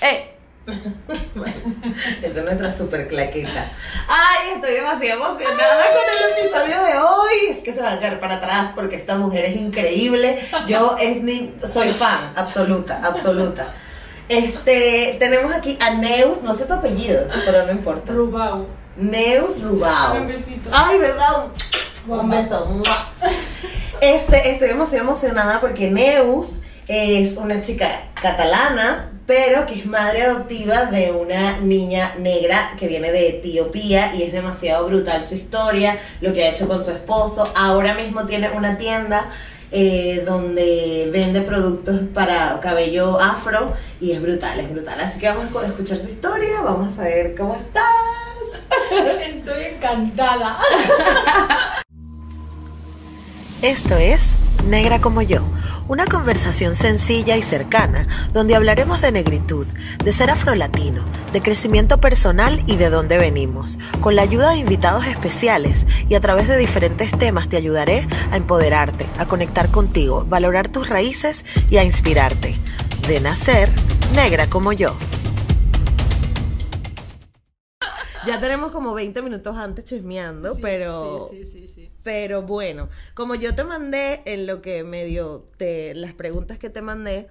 ¡Eh! Esa es nuestra super claqueta. Ay, estoy demasiado emocionada con el episodio de hoy. Es que se va a caer para atrás porque esta mujer es increíble. Yo es mi, soy fan, absoluta, absoluta. Este, tenemos aquí a Neus, no sé tu apellido, pero no importa. Rubau. Neus Rubao. Un besito. Ay, ¿verdad? Un beso. Este, estoy demasiado emocionada porque Neus es una chica catalana, pero que es madre adoptiva de una niña negra que viene de Etiopía y es demasiado brutal su historia, lo que ha hecho con su esposo. Ahora mismo tiene una tienda eh, donde vende productos para cabello afro y es brutal, es brutal. Así que vamos a escuchar su historia, vamos a ver cómo estás. Estoy encantada. Esto es Negra como yo, una conversación sencilla y cercana donde hablaremos de negritud, de ser afrolatino, de crecimiento personal y de dónde venimos. Con la ayuda de invitados especiales y a través de diferentes temas te ayudaré a empoderarte, a conectar contigo, valorar tus raíces y a inspirarte. De nacer, negra como yo. Ya tenemos como 20 minutos antes chismeando, pero... Sí, sí, sí, sí. Pero bueno, como yo te mandé en lo que medio te las preguntas que te mandé,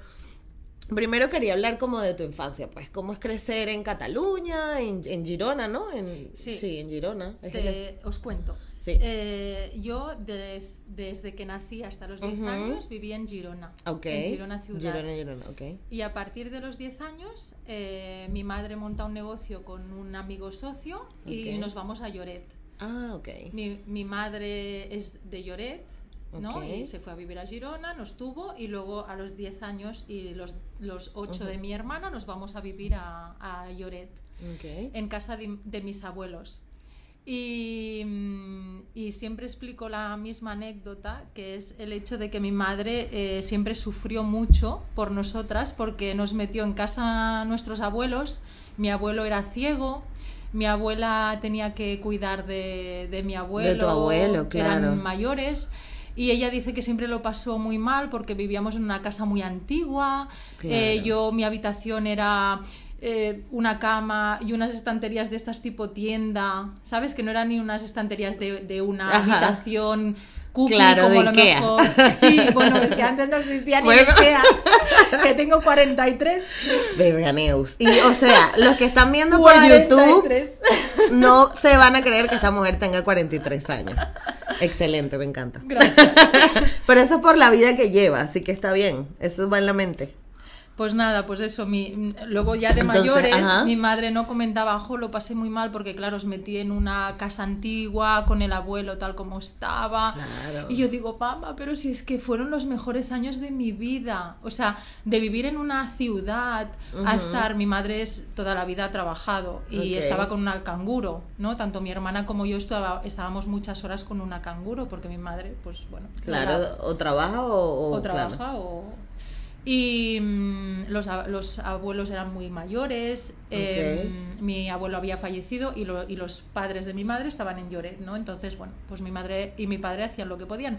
primero quería hablar como de tu infancia, pues cómo es crecer en Cataluña, en, en Girona, ¿no? En, Sí. en Girona. Te- os cuento. Sí. Eh, yo de- desde que nací hasta los 10 Ujú. años vivía en Girona. Ok. En Girona ciudad. Girona, Girona, ok. Y a partir de los 10 años, eh, mi madre monta un negocio con un amigo socio y Ok. nos vamos a Lloret. Ah, ok. Mi, mi madre es de Lloret, ¿no? Ok. Y se fue a vivir a Girona, nos tuvo y luego a los 10 años y los, los 8 de mi hermana nos vamos a vivir a, a Lloret, Ok. en casa de, de mis abuelos. Y, mm, y siempre explico la misma anécdota, que es el hecho de que mi madre eh, siempre sufrió mucho por nosotras porque nos metió en casa nuestros abuelos. Mi abuelo era ciego, mi abuela tenía que cuidar de, de mi abuelo, abuelo, que claro. eran mayores. Y ella dice que siempre lo pasó muy mal porque vivíamos en una casa muy antigua. Claro. Eh, yo, mi habitación era eh, una cama y unas estanterías de estas tipo tienda, ¿sabes? Que no eran ni unas estanterías de, de una Ajá. habitación cookie Claro, como de lo Ikea. mejor. Sí, bueno, es que antes no existía ni. Ikea, que tengo 43. Verga. Y, o sea, los que están viendo por YouTube 43. no se van a creer que esta mujer tenga 43 años. Excelente, me encanta. Gracias. Pero eso es por la vida que lleva, así que está bien. Eso va en la mente. Pues nada, pues eso, mi, luego ya de Entonces, mayores, ajá. mi madre no comentaba, jo, lo pasé muy mal porque claro, os metí en una casa antigua con el abuelo tal como estaba. Claro. Y yo digo, mamá, pero si es que fueron los mejores años de mi vida. O sea, de vivir en una ciudad a estar, mi madre es, toda la vida ha trabajado y estaba con una canguro, ¿no? Tanto mi hermana como yo estaba, estábamos muchas horas con una canguro porque mi madre, pues bueno. Claro, era- o trabaja o, o- o claro. trabaja o... Y mm, los, los abuelos eran muy mayores, eh, mi abuelo había fallecido y, lo- y los padres de mi madre estaban en Lloret, ¿no? Entonces, bueno, pues mi madre y mi padre hacían lo que podían.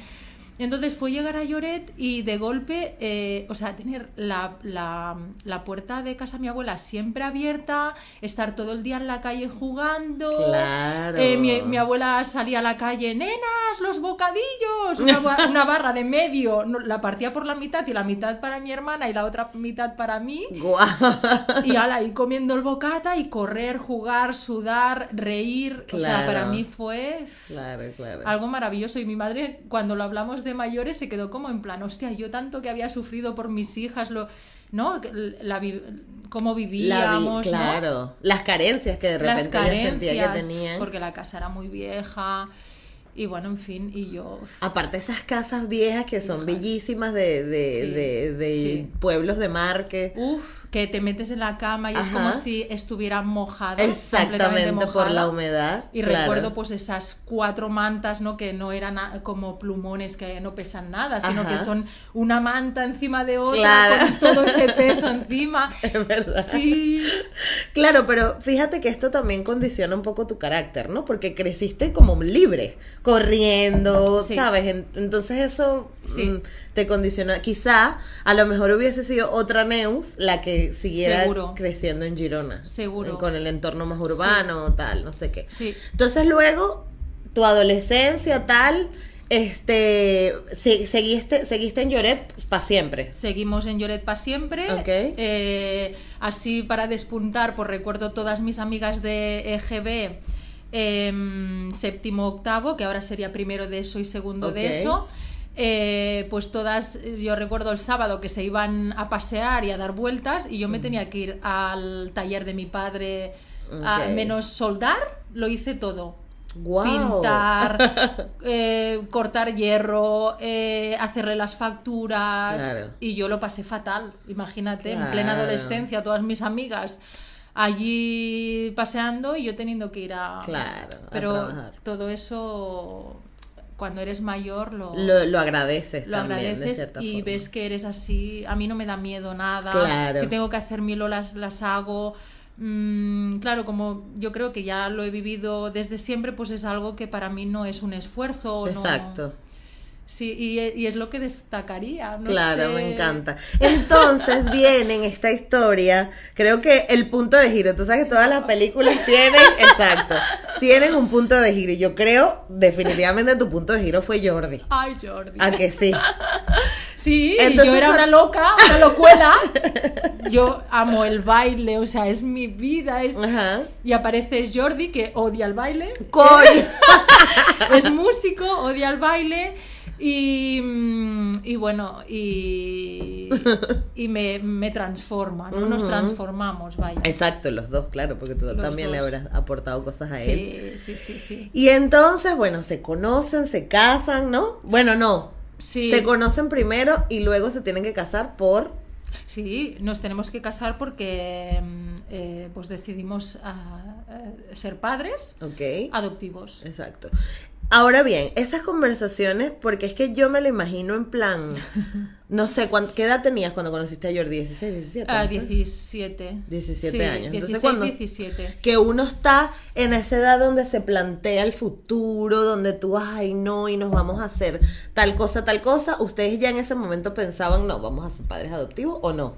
Entonces fue llegar a Lloret y de golpe, eh, o sea, tener la, la- la puerta de casa de mi abuela siempre abierta, estar todo el día en la calle jugando. Claro. Eh, mi, mi abuela salía a la calle, nenas, los bocadillos, una, ba- una barra de medio, no, la partía por la mitad y la mitad para mi hermana y la otra mitad para mí. Guau. Y ala, ahí comiendo el bocata y correr, jugar, sudar, reír. O sea, Claro. para mí fue Claro, claro. algo maravilloso. Y mi madre, cuando lo hablamos de mayores, se quedó como en plan, hostia, yo tanto que había sufrido por mis hijas, lo, ¿no? La, vi- cómo La vi- vivíamos, ¿no? claro. Las carencias que de las repente sentía que tenían. porque la casa era muy vieja y bueno, en fin, y yo... Aparte esas casas viejas que son bellísimas de, de, Sí, de, de sí. pueblos de mar que... Uf, que te metes en la cama y es como si estuviera mojada. Exactamente completamente por la mojada. humedad. Y claro. recuerdo pues esas cuatro mantas, ¿no? Que no eran como plumones que no pesan nada, sino Ajá. que son una manta encima de otra Claro. con todo ese peso encima. Es verdad. Sí. Claro, pero fíjate que esto también condiciona un poco tu carácter, ¿no? Porque creciste como libre, corriendo, Sí. ¿sabes? En- Entonces eso Sí. mm, te condiciona. Quizá a lo mejor hubiese sido otra Neus la que siguiera Seguro. creciendo en Girona. Seguro. eh, Con el entorno más urbano, tal, no sé qué. Sí. Entonces luego, tu adolescencia, tal, este, se- seguiste, seguiste en Lloret para siempre. Seguimos en Lloret para siempre. Ok. Eh, así para despuntar, pues recuerdo todas mis amigas de EGB, em, séptimo, octavo, que ahora sería primero de eso y segundo de eso. Eh, pues todas, yo recuerdo el sábado que se iban a pasear y a dar vueltas y yo me tenía que ir al taller de mi padre a menos soldar, lo hice todo. Pintar, eh, cortar hierro, eh, hacerle las facturas. Claro. Y yo lo pasé fatal, imagínate, en plena adolescencia, todas mis amigas allí paseando y yo teniendo que ir a... Claro, Pero todo eso, cuando eres mayor, lo, Lo, lo agradeces lo también, agradeces y forma. ves que eres así. A mí no me da miedo nada. Claro. Si tengo que hacer mil olas, las hago. Mm, claro, como yo creo que ya lo he vivido desde siempre, pues es algo que para mí no es un esfuerzo. no- Exacto. Sí, y, y es lo que destacaría. no claro, sé. me encanta. Entonces viene en esta historia, creo que el punto de giro, tú sabes que todas las películas tienen, exacto, tienen un punto de giro. Y yo creo definitivamente tu punto de giro fue Jordi. Ay, Jordi. ¿A que sí? Sí, Entonces, yo era una loca, una locuela. Yo amo el baile, o sea, es mi vida. Es... Ajá. Y aparece Jordi, que odia el baile. Coño. es músico, odia el baile y, mm, y bueno, y, y me, me transforma, ¿no? Nos transformamos, vaya. Exacto, los dos, claro, porque tú Los también le habrás aportado cosas a él. Sí, sí, sí, sí. Y entonces, bueno, se conocen, se casan, ¿no? Bueno, no. Sí. Se conocen primero y luego se tienen que casar por... Sí, nos tenemos que casar porque mm, eh, pues decidimos ah, eh, ser padres Ok. adoptivos. Exacto. Ahora bien, esas conversaciones, porque es que yo me lo imagino en plan, no sé, ¿cuán- ¿qué edad tenías cuando conociste a Jordi? 16, 17. Ah, no sé? 17. 17 Sí, años. Entonces, 16, cuando- 17. Que uno está en esa edad donde se plantea el futuro, donde tú, ay, no, y nos vamos a hacer tal cosa, tal cosa. ¿Ustedes ya en ese momento pensaban, no, vamos a ser padres adoptivos o no?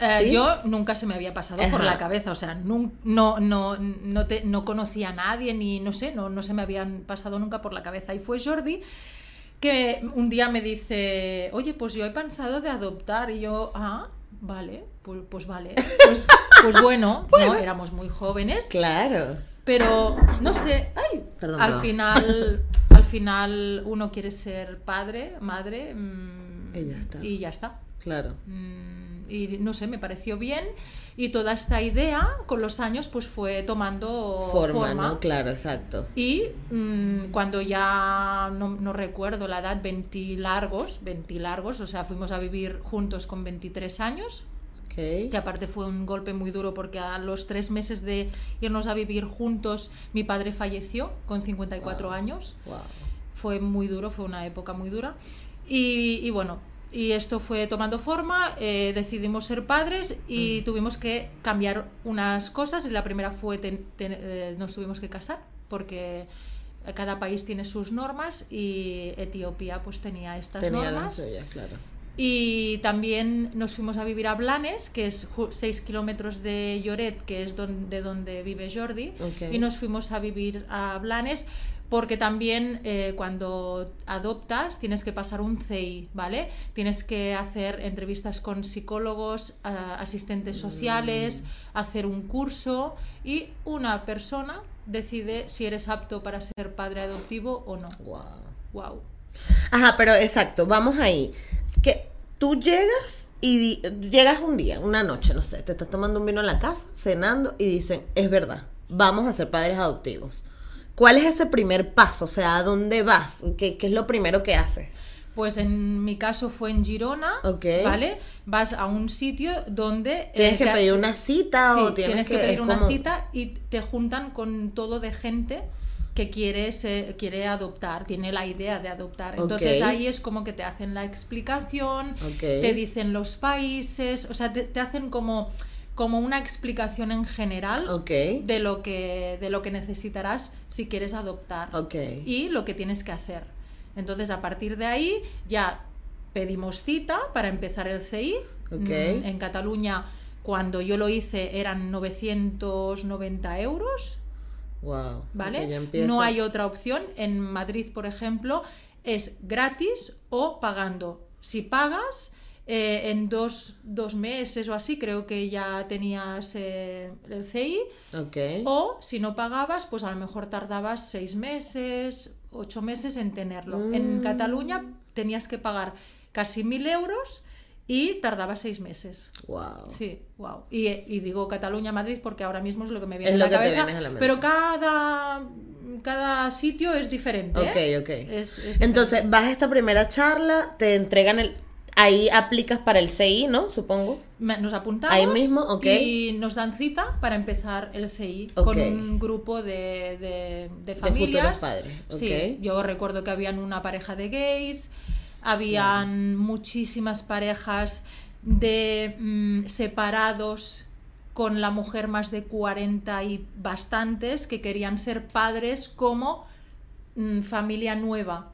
Eh. Yo nunca se me había pasado por la cabeza, o sea, nun- no, no, no, te- no conocía a nadie, ni no sé, no, no se me habían pasado nunca por la cabeza. Y fue Jordi que un día me dice, oye, pues yo he pensado de adoptar, y yo, ah, vale, pues, pues vale, pues, pues bueno, ¿no? éramos muy jóvenes, Claro. pero no sé, ay, Perdón, al final, al final uno quiere ser padre, madre, mm, Y ya está. y ya está. Claro. Mm, y no sé, me pareció bien y toda esta idea con los años pues fue tomando Forma, forma. ¿no? Claro, exacto. Y mm, cuando ya no, no recuerdo la edad, 20 largos, 20 largos, o sea, fuimos a vivir juntos con 23 años, Ok. que aparte fue un golpe muy duro porque a los tres meses de irnos a vivir juntos, mi padre falleció con 54 Wow. años Wow. fue muy duro, fue una época muy dura. Y, y bueno, y esto fue tomando forma, eh, decidimos ser padres y tuvimos que cambiar unas cosas. Y la primera fue, ten- ten- eh, nos tuvimos que casar porque cada país tiene sus normas y Etiopía pues tenía estas Tenía las normas. claro. Y también nos fuimos a vivir a Blanes, que es 6 kilómetros de Lloret, que es don- de donde vive Jordi. Y nos fuimos a vivir a Blanes porque también eh, cuando adoptas tienes que pasar un CEI, ¿vale? Tienes que hacer entrevistas con psicólogos, asistentes sociales, hacer un curso y una persona decide si eres apto para ser padre adoptivo o no. Wow. Wow. Ajá, pero exacto, vamos ahí. Que tú llegas y llegas un día, una noche, no sé, te estás tomando un vino en la casa, cenando y dicen, es verdad, vamos a ser padres adoptivos. ¿Cuál es ese primer paso? O sea, ¿a dónde vas? ¿Qué, qué es lo primero que haces? Pues en mi caso fue en Girona, Ok. ¿vale? Vas a un sitio donde... ¿Tienes eh, que te- pedir una cita Sí, o tienes, tienes que, pedir una como- cita y te juntan con todo de gente que quiere, se- quiere adoptar, tiene la idea de adoptar. Entonces ahí es como que te hacen la explicación, te dicen los países, o sea, te, te hacen como como una explicación en general de lo que de lo que necesitarás si quieres adoptar y lo que tienes que hacer. Entonces, a partir de ahí ya pedimos cita para empezar el CI. Mm, En Cataluña, cuando yo lo hice, eran 990 euros, Wow. ¿vale? No hay otra opción. En Madrid, por ejemplo, es gratis o pagando. Si pagas, eh, en dos, dos meses o así, creo que ya tenías eh, el CI. O si no pagabas, pues a lo mejor tardabas seis meses, ocho meses en tenerlo. En Mm. Cataluña tenías que pagar casi mil euros y tardaba seis meses. Wow. Sí, wow. Y, y digo Cataluña-Madrid porque ahora mismo es lo que me viene Es a la lo que te cabeza. viene a la mente. Pero cada, cada sitio es diferente. ¿eh? Ok, ok. Es- es diferente. Entonces, vas a esta primera charla, te entregan el... Ahí aplicas para el CI, ¿no? Supongo. Nos apuntamos Ahí mismo, ok. y nos dan cita para empezar el CI con un grupo de, de, de familias. futuros padres, Sí, yo recuerdo que habían una pareja de gays, habían muchísimas parejas de mm, separados con la mujer más de 40 y bastantes que querían ser padres como mm, familia nueva.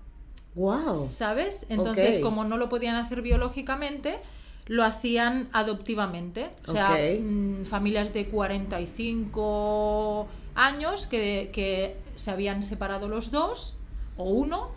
Wow. ¿Sabes? Entonces, como no lo podían hacer biológicamente, lo hacían adoptivamente. O sea, Ok. mm, familias de 45 años que, que se habían separado los dos o uno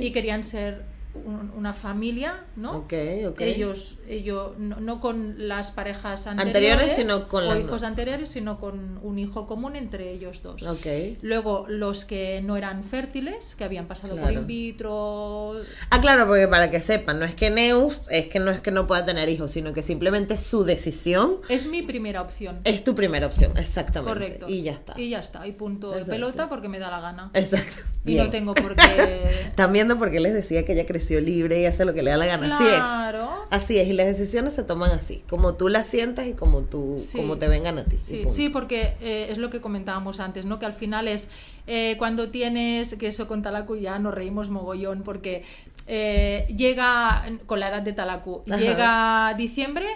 y querían ser un- una familia, ¿no? Ok, ok. Ellos, ellos no, no con las parejas Anteriores, anteriores, sino con o hijos anteriores, sino con un hijo común entre ellos dos. Ok. Luego, los que no eran fértiles, que habían pasado por in vitro. Ah, claro, porque para que sepan, no es que Neus, es que no es que no pueda tener hijos, sino que simplemente su decisión Es mi primera opción. es tu primera opción, exactamente. Correcto. Y ya está. Y ya está. Y punto de pelota porque me da la gana. Exacto. Y no tengo por qué. Están viendo porque les decía que ella creció libre y hace lo que le da la gana. claro. Así es. Así es, y las decisiones se toman así, como tú las sientas y como tú, Sí. como te vengan a ti. Sí, porque eh, es lo que comentábamos antes, ¿no? Que al final es eh, cuando tienes, que eso con Talaku ya nos reímos mogollón, porque eh, llega, con la edad de Talaku, Ajá. llega diciembre,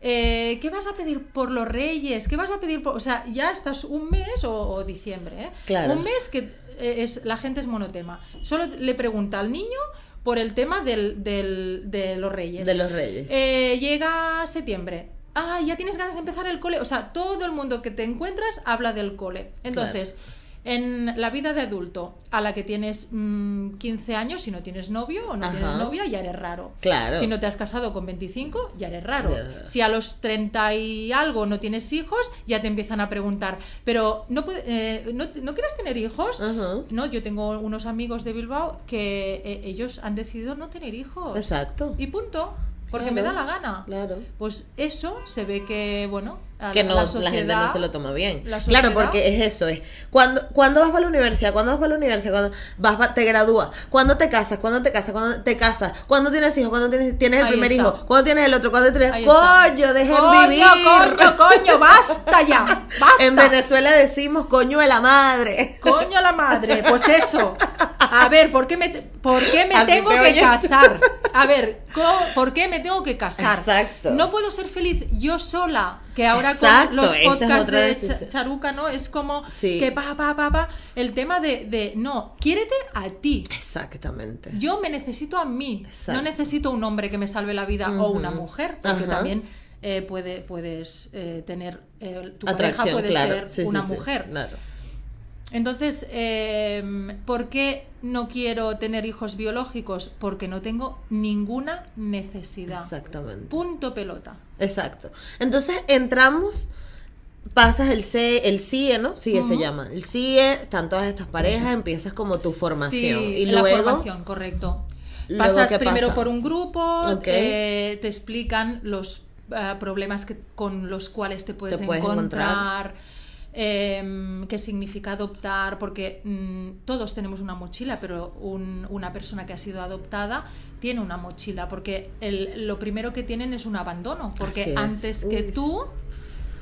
eh, ¿qué vas a pedir por los reyes? ¿Qué vas a pedir por...? O sea, ya estás un mes o, o diciembre, ¿eh? Claro. Un mes que es, la gente es monotema. Solo le pregunta al niño por el tema del, del- de los reyes. De los reyes. Eh, llega septiembre. Ah, ya tienes ganas de empezar el cole. O sea, todo el mundo que te encuentras habla del cole. Entonces, en la vida de adulto, a la que tienes mm, 15 años, si no tienes novio o no Ajá. tienes novia, ya eres raro. Claro. Si no te has casado con 25, ya eres raro. Si a los 30 y algo no tienes hijos, ya te empiezan a preguntar, pero ¿no, eh, ¿no, ¿no quieres tener hijos? Ajá. No, yo tengo unos amigos de Bilbao que eh, ellos han decidido no tener hijos. Exacto. Y punto. Porque Claro, me da la gana. Claro. Pues eso se ve que, bueno, que la- no, la, la, sociedad, gente no se lo toma bien. la Claro, porque es eso, es cuando, cuando vas para la universidad, cuando vas para la universidad, cuando vas pa- te gradúas, cuando te casas, cuando te casas, cuando te casas, cuando tienes hijos, cuando tienes, tienes el primer está. hijo, cuando tienes el otro, cuando tienes, coño, dejen coño, vivir. Coño, coño, basta ya. Basta. En Venezuela decimos coño de la madre. Coño la madre, pues eso. A ver, ¿por qué me, por qué me Así tengo te que oye. casar? A ver, ¿por qué me tengo que casar? Exacto. No puedo ser feliz yo sola, que ahora Exacto, con los es podcasts de Charuca, ¿no? Es como Sí. que pa, pa, pa, pa. El tema de, de, no, quiérete a ti. Exactamente. Yo me necesito a mí, Exacto. no necesito un hombre que me salve la vida o una mujer, porque también eh, puede, puedes eh, tener, eh, tu Atracción, pareja puede claro. ser sí, una sí, mujer. Claro. Entonces, eh, ¿por qué no quiero tener hijos biológicos? Porque no tengo ninguna necesidad. Exactamente. Punto pelota. Exacto. Entonces entramos, pasas el C, el CIE, ¿no? CIE se llama. El CIE, están todas estas parejas, empiezas como tu formación. Sí, y la luego. formación, correcto. Pasas ¿qué primero pasa? por un grupo, Ok. eh, te explican los eh, problemas que, con los cuales te puedes, puedes encontrar, em, qué significa adoptar, porque mm, todos tenemos una mochila, pero un- una persona que ha sido adoptada tiene una mochila, porque el- lo primero que tienen es un abandono, porque antes que Uy, tú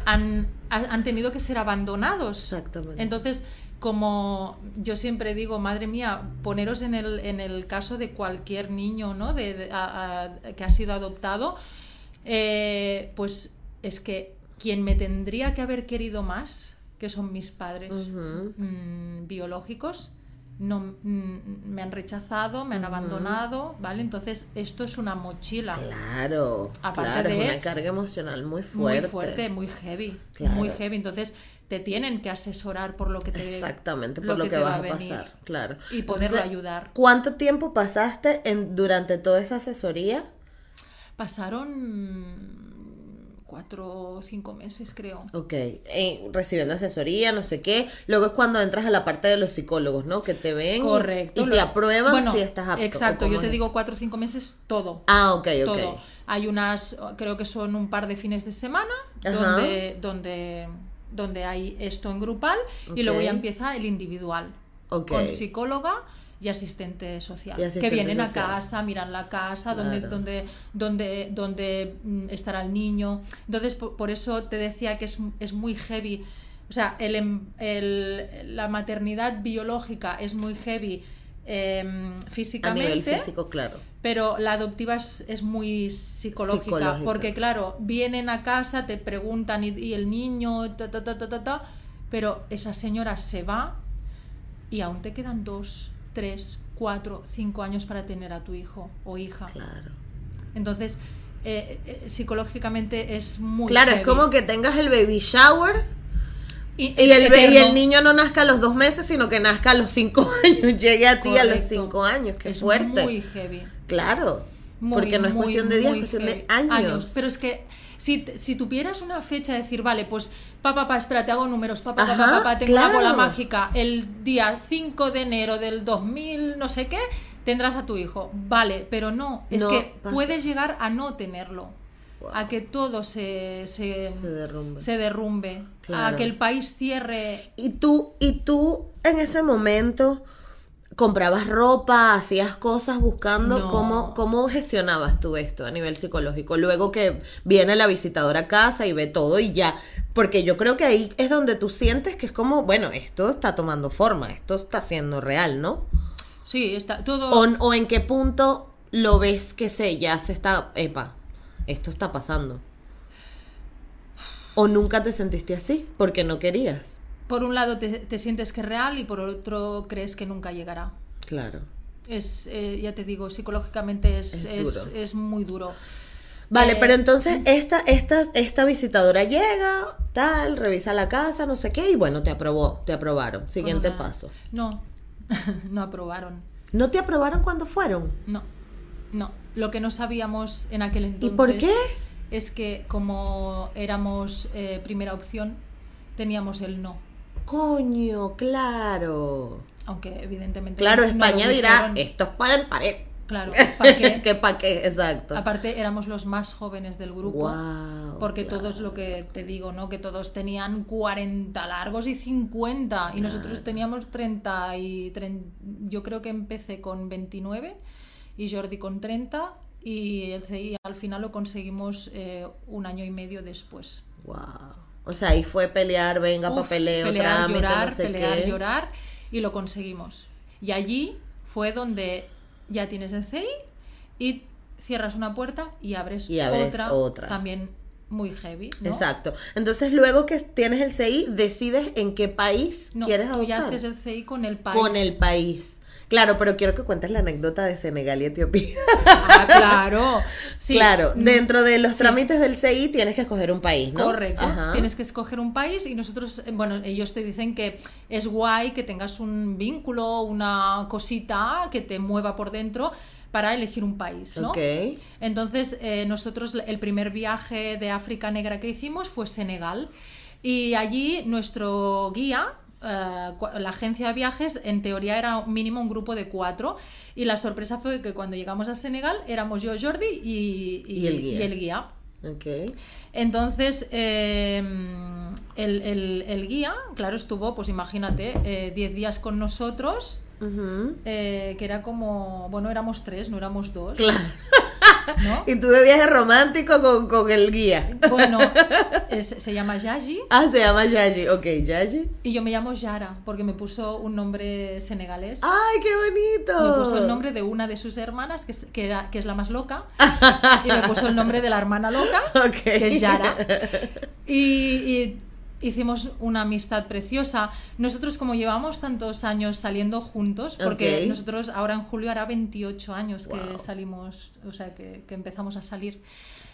han, han han tenido que ser abandonados. Exactamente. Entonces, como yo siempre digo, madre mía, poneros en el, en el caso de cualquier niño ¿no? de, de- a- a- que ha sido adoptado, eh, pues es que quien me tendría que haber querido más, que son mis padres mm, biológicos, no mm, me han rechazado, me han abandonado, ¿vale? Entonces esto es una mochila Claro, Aparte claro, de- es una carga emocional muy muy fuerte. fuerte, muy heavy, Claro. muy heavy. Entonces te tienen que asesorar por lo que te Exactamente, por lo que, te va vas a venir pasar, claro. y poderlo Entonces, ayudar. ¿Cuánto tiempo pasaste en, durante toda esa asesoría? Pasaron cuatro o cinco meses, creo. Ok, eh, recibiendo asesoría, no sé qué. Luego es cuando entras a la parte de los psicólogos, ¿no? Que te ven y- Correcto. y, te lo- aprueban Bueno, si estás apto. ¿o Exacto, yo te es? digo cuatro o cinco meses todo. Ah, ok, ok. todo. Hay unas, creo que son un par de fines de semana Ajá. donde, donde, donde hay esto en grupal y luego ya empieza el individual Ok. con psicóloga y asistente social Y asistente que vienen social. a casa, miran la casa, donde, Claro. donde, donde, donde mm, estará el niño. Entonces, por, por eso te decía que es, es muy heavy. O sea, el, em- el- la maternidad biológica es muy heavy em, A físicamente. nivel físico, claro. Pero la adoptiva es, es muy psicológica, Psicológica. porque claro, vienen a casa, te preguntan y, y el niño, ta, ta, ta, ta, ta, ta, pero esa señora se va y aún te quedan dos, tres, cuatro, cinco años para tener a tu hijo o hija. Claro. Entonces, eh, eh, psicológicamente es muy... Claro, es como que tengas el baby shower Y, y el, y el niño no nazca a los dos meses, sino que nazca a los cinco años, llegue a ti a los cinco años. Qué es fuerte. muy heavy. Claro. Muy, porque no es muy, cuestión de días, es cuestión de heavy. años. Pero es que si, si tuvieras una fecha de decir, vale, pues papá, papá, espera, te hago números, papá, papá, papá, tengo una claro. bola mágica, el día 5 de enero del 2000, no sé qué, tendrás a tu hijo. Vale, pero no, es No que pasa. puedes llegar a no tenerlo. Wow. A que todo se, se, Se derrumbe. se derrumbe, Claro. a que el país cierre. Y tú, y tú en ese momento comprabas ropa, hacías cosas buscando No. cómo, cómo gestionabas tú esto a nivel psicológico. Luego que viene la visitadora a casa y ve todo y ya. Porque yo creo que ahí es donde tú sientes que es como, bueno, esto está tomando forma, esto está siendo real, ¿no? Sí, está todo. O, o en qué punto lo ves que se ya se está, epa, esto está pasando. O nunca te sentiste así porque no querías. Por un lado te, te sientes que es real y por otro crees que nunca llegará. Claro. Es, eh, ya te digo, psicológicamente es, Es es, duro. es muy duro. Vale, Eh, pero entonces esta, esta, esta visitadora llega, tal, revisa la casa, no sé qué, y bueno, te aprobó, te aprobaron. Siguiente una- paso. No, no aprobaron. ¿No te aprobaron cuando fueron? No, no. Lo que no sabíamos en aquel ¿Y entonces. por qué? Es que como éramos eh, primera opción, teníamos el no. Coño, claro. Aunque evidentemente. Claro, no España dirá, dijeron. estos pueden parir. Claro, ¿para qué? ¿Qué pa' qué? Exacto. Aparte, éramos los más jóvenes del grupo. Guau, Porque claro. todos lo que te digo, ¿no? Que todos tenían 40 largos y 50. Y nosotros teníamos 30 y 30. Yo creo que empecé con 29 y Jordi con 30. Y el CI al final lo conseguimos eh, un año y medio después. Wow. O sea, ahí fue pelear, venga, Uf, papeleo, pelear, trámite, llorar, no sé pelear, qué. llorar. Y lo conseguimos. Y allí fue donde ya tienes el CI y cierras una puerta y abres, Y abres otra, otra. También muy heavy. ¿no? Exacto. Entonces, luego que tienes el CI, decides en qué país No, quieres tú adoptar. ya haces el CI con el país. Con el país. Claro, pero quiero que cuentes la anécdota de Senegal y Etiopía. Ah, claro. Sí, claro, mm, dentro de los sí. trámites del CI tienes que escoger un país, ¿no? Correcto. Ajá. Tienes que escoger un país y nosotros, eh, bueno, ellos te dicen que es guay que tengas un vínculo, una cosita que te mueva por dentro para elegir un país, ¿no? Ok. Entonces, eh, nosotros el primer viaje de África Negra que hicimos fue Senegal. Y allí nuestro guía, eh, la agencia de viajes, en teoría era mínimo un grupo de cuatro. Y la sorpresa fue que cuando llegamos a Senegal éramos yo, Jordi y, Y el guía. y el guía. Ok. Entonces, eh, el, el- el guía, claro, estuvo, pues imagínate, eh, 10 días con nosotros, eh, que era como, bueno, éramos tres, no éramos dos. Claro. ¿no? Y tú de viaje romántico con, con el guía. Bueno, es- se llama Yaji Ah, se llama Yaji. Ok, Yaji. y yo me llamo Yara porque me puso un nombre senegalés. ¡Ay, qué bonito! Me puso el nombre de una de sus hermanas, que es, que era- que es la más loca, y me puso el nombre de la hermana loca, Ok. que es Yara. Y, y hicimos una amistad preciosa. Nosotros, como llevamos tantos años saliendo juntos, porque nosotros ahora en julio hará 28 años que salimos, o sea, que, que empezamos a salir.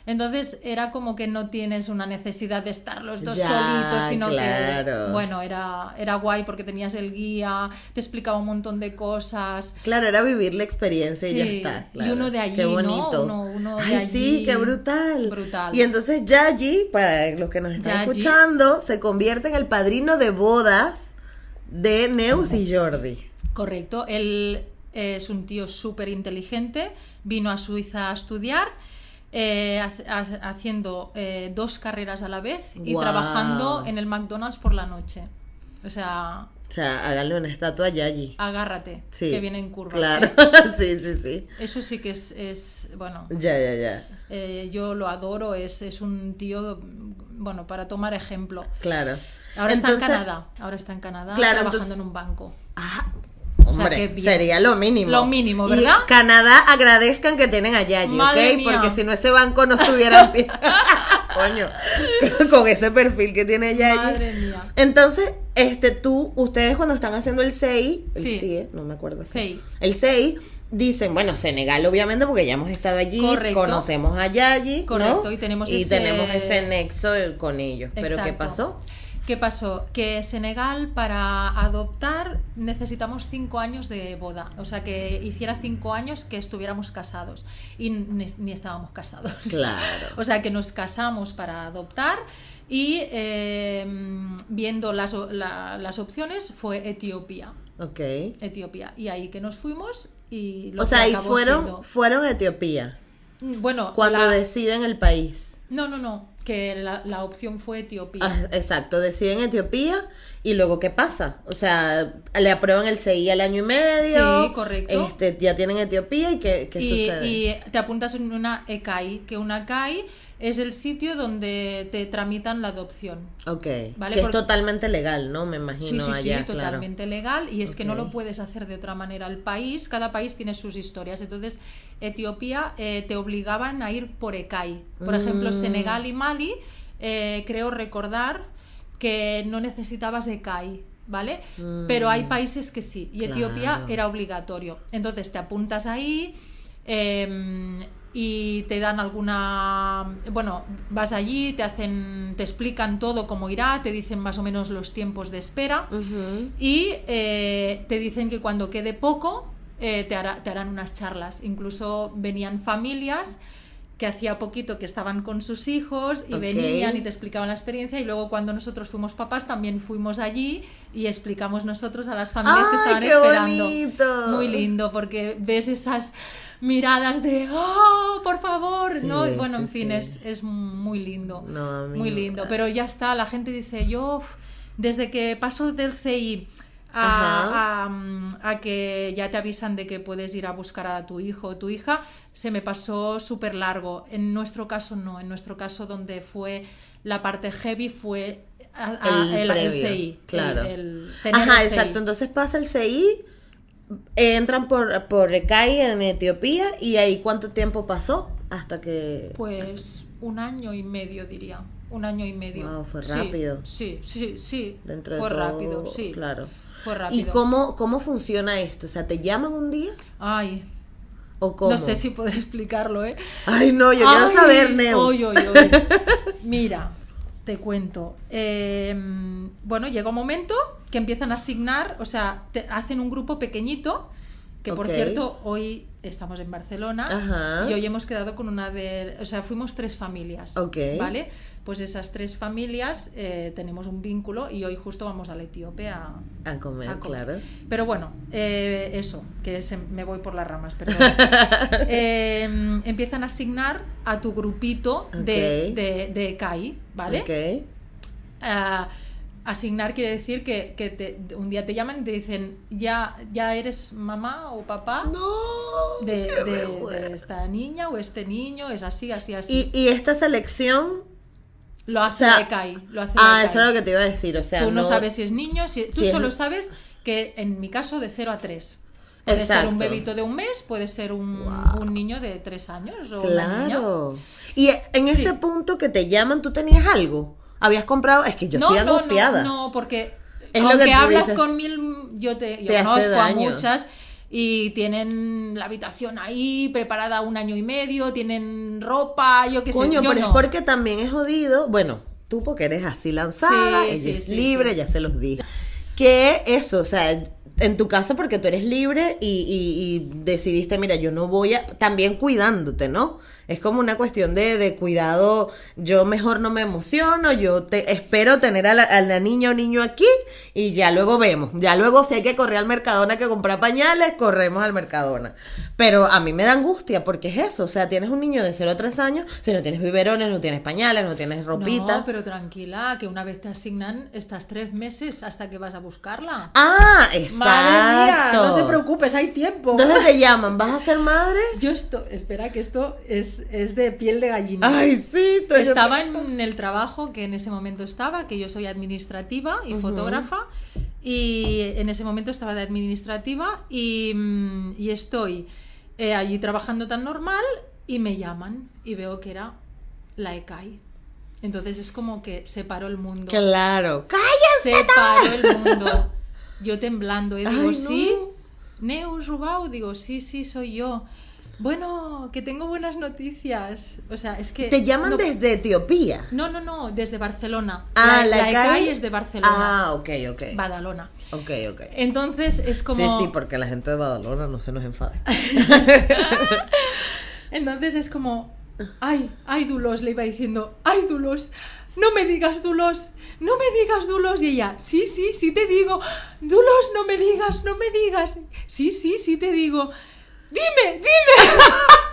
Entonces era como que no tienes una necesidad de estar los dos Ya, solitos, sino claro. que, bueno, era, era guay porque tenías el guía, te explicaba un montón de cosas. Claro, era vivir la experiencia y ya está. y uno de allí, Qué ¿no? bonito. Uno- uno de Ay, sí, allí. qué brutal. Brutal. Y entonces Yaji, para los que nos están Yaji. escuchando, se convierte en el padrino de bodas de Neus y Jordi. Correcto, él es un tío súper inteligente, vino a Suiza a estudiar, eh, ha- ha- haciendo eh, dos carreras a la vez y trabajando en el McDonald's por la noche. O sea, O sea, háganle una estatua a Yaji. agárrate, Sí. que viene en curva. Claro, sí, sí, sí. Eso sí que es, es bueno, Ya, ya, ya. eh, yo lo adoro, es, es un tío, bueno, para tomar ejemplo. Claro. Ahora Entonces- está en Canadá, ahora está en Canadá Claro, trabajando entonces- en un banco. Ah, O sea, hombre, sería lo mínimo. Lo mínimo, Y ¿verdad? Canadá agradezcan que tienen a Yayi, Madre ¿ok? mía. Porque si no ese banco no estuviera en pie. Coño, con ese perfil que tiene Yayi. Madre mía. Entonces, este, tú, ustedes cuando están haciendo el CI, el Sí. CIE, no me acuerdo. El CI, dicen, bueno, Senegal obviamente porque ya hemos estado allí, Correcto. conocemos a Yayi, ¿no? Correcto, y tenemos ese- tenemos ese nexo con ellos. Pero ¿qué Exacto. pasó? ¿Qué pasó? Que Senegal para adoptar necesitamos cinco años de boda. O sea, que hiciera cinco años que estuviéramos casados. Y ni, ni estábamos casados. Claro. O sea, que nos casamos para adoptar y eh, viendo las, la- las opciones fue Etiopía. Ok. Etiopía. Y ahí que nos fuimos y lo O sea, y fueron, siendo- fueron a Etiopía. Mm, Bueno, Cuando la- deciden el país. No, no, no. Que la, la opción fue Etiopía. Ah, exacto, deciden Etiopía y luego ¿qué pasa? O sea, le aprueban el CI al año y medio. Sí, correcto. Este, ya tienen Etiopía y ¿qué, qué y, sucede? y te apuntas en una ECAI, que una ECAI es el sitio donde te tramitan la adopción. ok, Vale, que porque- es totalmente legal, ¿no? Me Sí, imagino sí, allá, sí, claro. totalmente legal. Y es que no lo puedes hacer de otra manera. El país, cada país tiene sus historias. Entonces, Etiopía eh, te obligaban a ir por ECAI. Por ejemplo, Mm. Senegal y Mali, eh, creo recordar que no necesitabas ECAI. ¿Vale? Pero hay países que sí, y Etiopía Mm. Claro. era obligatorio. Entonces te apuntas ahí, eh, y te dan alguna bueno vas allí te hacen te explican todo cómo irá te dicen más o menos los tiempos de espera Ujú. y eh, te dicen que cuando quede poco eh, te, hará- te harán unas charlas incluso venían familias que hacía poquito que estaban con sus hijos y Ok. venían y te explicaban la experiencia y luego cuando nosotros fuimos papás también fuimos allí y explicamos nosotros a las familias que ¡Ay, estaban qué esperando bonito! muy lindo porque ves esas miradas de oh por favor Sí, no Y bueno sí, en fin sí. es, es muy lindo No, muy no. lindo pero ya está la gente dice yo desde que paso del CI a, a, a que ya te avisan de que puedes ir a buscar a tu hijo o tu hija, se me pasó súper largo. En nuestro caso no, en nuestro caso donde fue la parte heavy fue a- el, previo, CI. claro. el- Ajá, exacto. Entonces pasa el CI, entran por, por Recai en Etiopía y ahí cuánto tiempo pasó hasta que... Pues un año y medio diría. Un año y medio. Wow, fue rápido. Sí, sí, sí. Dentro de fue todo, rápido, sí. Claro. Fue ¿Y rápido. cómo, cómo funciona esto? O sea, ¿te llaman un día? Ay, ¿O cómo? no sé si podré explicarlo, ¿eh? Ay, no, yo quiero saber, Neus. oy, oy, oy. Mira, te cuento. Eh, bueno, llega un momento que empiezan a asignar, o sea, te hacen un grupo pequeñito, que por cierto, hoy estamos en Barcelona Ajá. y hoy hemos quedado con una de, o sea, fuimos tres familias, Ok. ¿vale? Pues esas tres familias eh, tenemos un vínculo y hoy justo vamos a la Etíope a, A comer, a comer. claro. Pero bueno, eh, eso, que se- me voy por las ramas, perdón. Eh, empiezan a asignar a tu grupito de, de, de CAI, ¿vale? Ok. Ah, Asignar quiere decir que, que te- un día te llaman y te dicen, ya, ya eres mamá o papá No. de, esta niña o este niño, es así, así, así. Y, y esta selección. lo hace o sea. Lo hace Ah, eso es lo que te iba a decir. O sea, Tú no, sabes si es niño, si, tú si es- solo sabes que en mi caso de 0 a 3. Puede ser un bebito de un mes, puede ser un, Wow. un niño de 3 años o una niña. Claro. Y en ese Sí. punto que te llaman, ¿tú tenías algo? ¿Habías comprado? Es que yo no, estoy no, angustiada. no, no, porque Es lo que aunque hablas dices. con mil, yo te, yo Te conozco a muchas y tienen la habitación ahí preparada un año y medio, tienen ropa, yo qué sé, Coño, yo pero es no. porque también es jodido. Bueno, tú porque eres así lanzada, Sí, ella sí, es sí, libre, ya se los dije. Que eso, o sea, en tu caso porque tú eres libre y, y- y decidiste, mira, yo no voy a, también cuidándote, ¿no? Es como una cuestión de, de cuidado, yo mejor no me emociono, yo te espero tener a la, a la niña o niño aquí y ya luego vemos, ya luego si hay que correr al Mercadona que comprar pañales, corremos al Mercadona. Pero a mí me da angustia porque es eso, o sea, tienes un niño de 0 a 3 años, si no tienes biberones, no tienes pañales, no tienes ropita. No, pero tranquila, que una vez te asignan, estás tres meses hasta que vas a buscarla. Ah, exacto. Madre mía, no te preocupes, hay tiempo. Entonces te llaman, ¿vas a ser madre? Yo esto, espera que esto es, es de piel de gallina. Ay, sí. yo- Estaba en el trabajo que en ese momento estaba, que yo soy administrativa y fotógrafa, y en ese momento estaba de administrativa y, mm, y estoy eh, allí trabajando tan normal y me llaman y veo que era la ECAI. Entonces es como que se paró el mundo. Claro. Se paró el mundo. Yo temblando, y digo, Ay, no. sí, Neus Rubau, digo, sí, sí, soy yo. Bueno, que tengo buenas noticias. O sea, es que... Te llaman no, desde Etiopía. No, no, no, desde Barcelona. Ah, la, la, la ECAI ECAI es de Barcelona. Ah, ok, ok. Badalona. Ok, ok. Entonces es como... Sí, sí, porque la gente de Badalona no se nos enfade. Entonces es como, ay, ay, Dulos, le iba diciendo, ay, Dulos, no me digas, Dulos, no me digas, Dulos. Y ella, sí, sí, sí te digo, Dulos, no me digas, no me digas. Sí, sí, sí te digo. Dime, dime.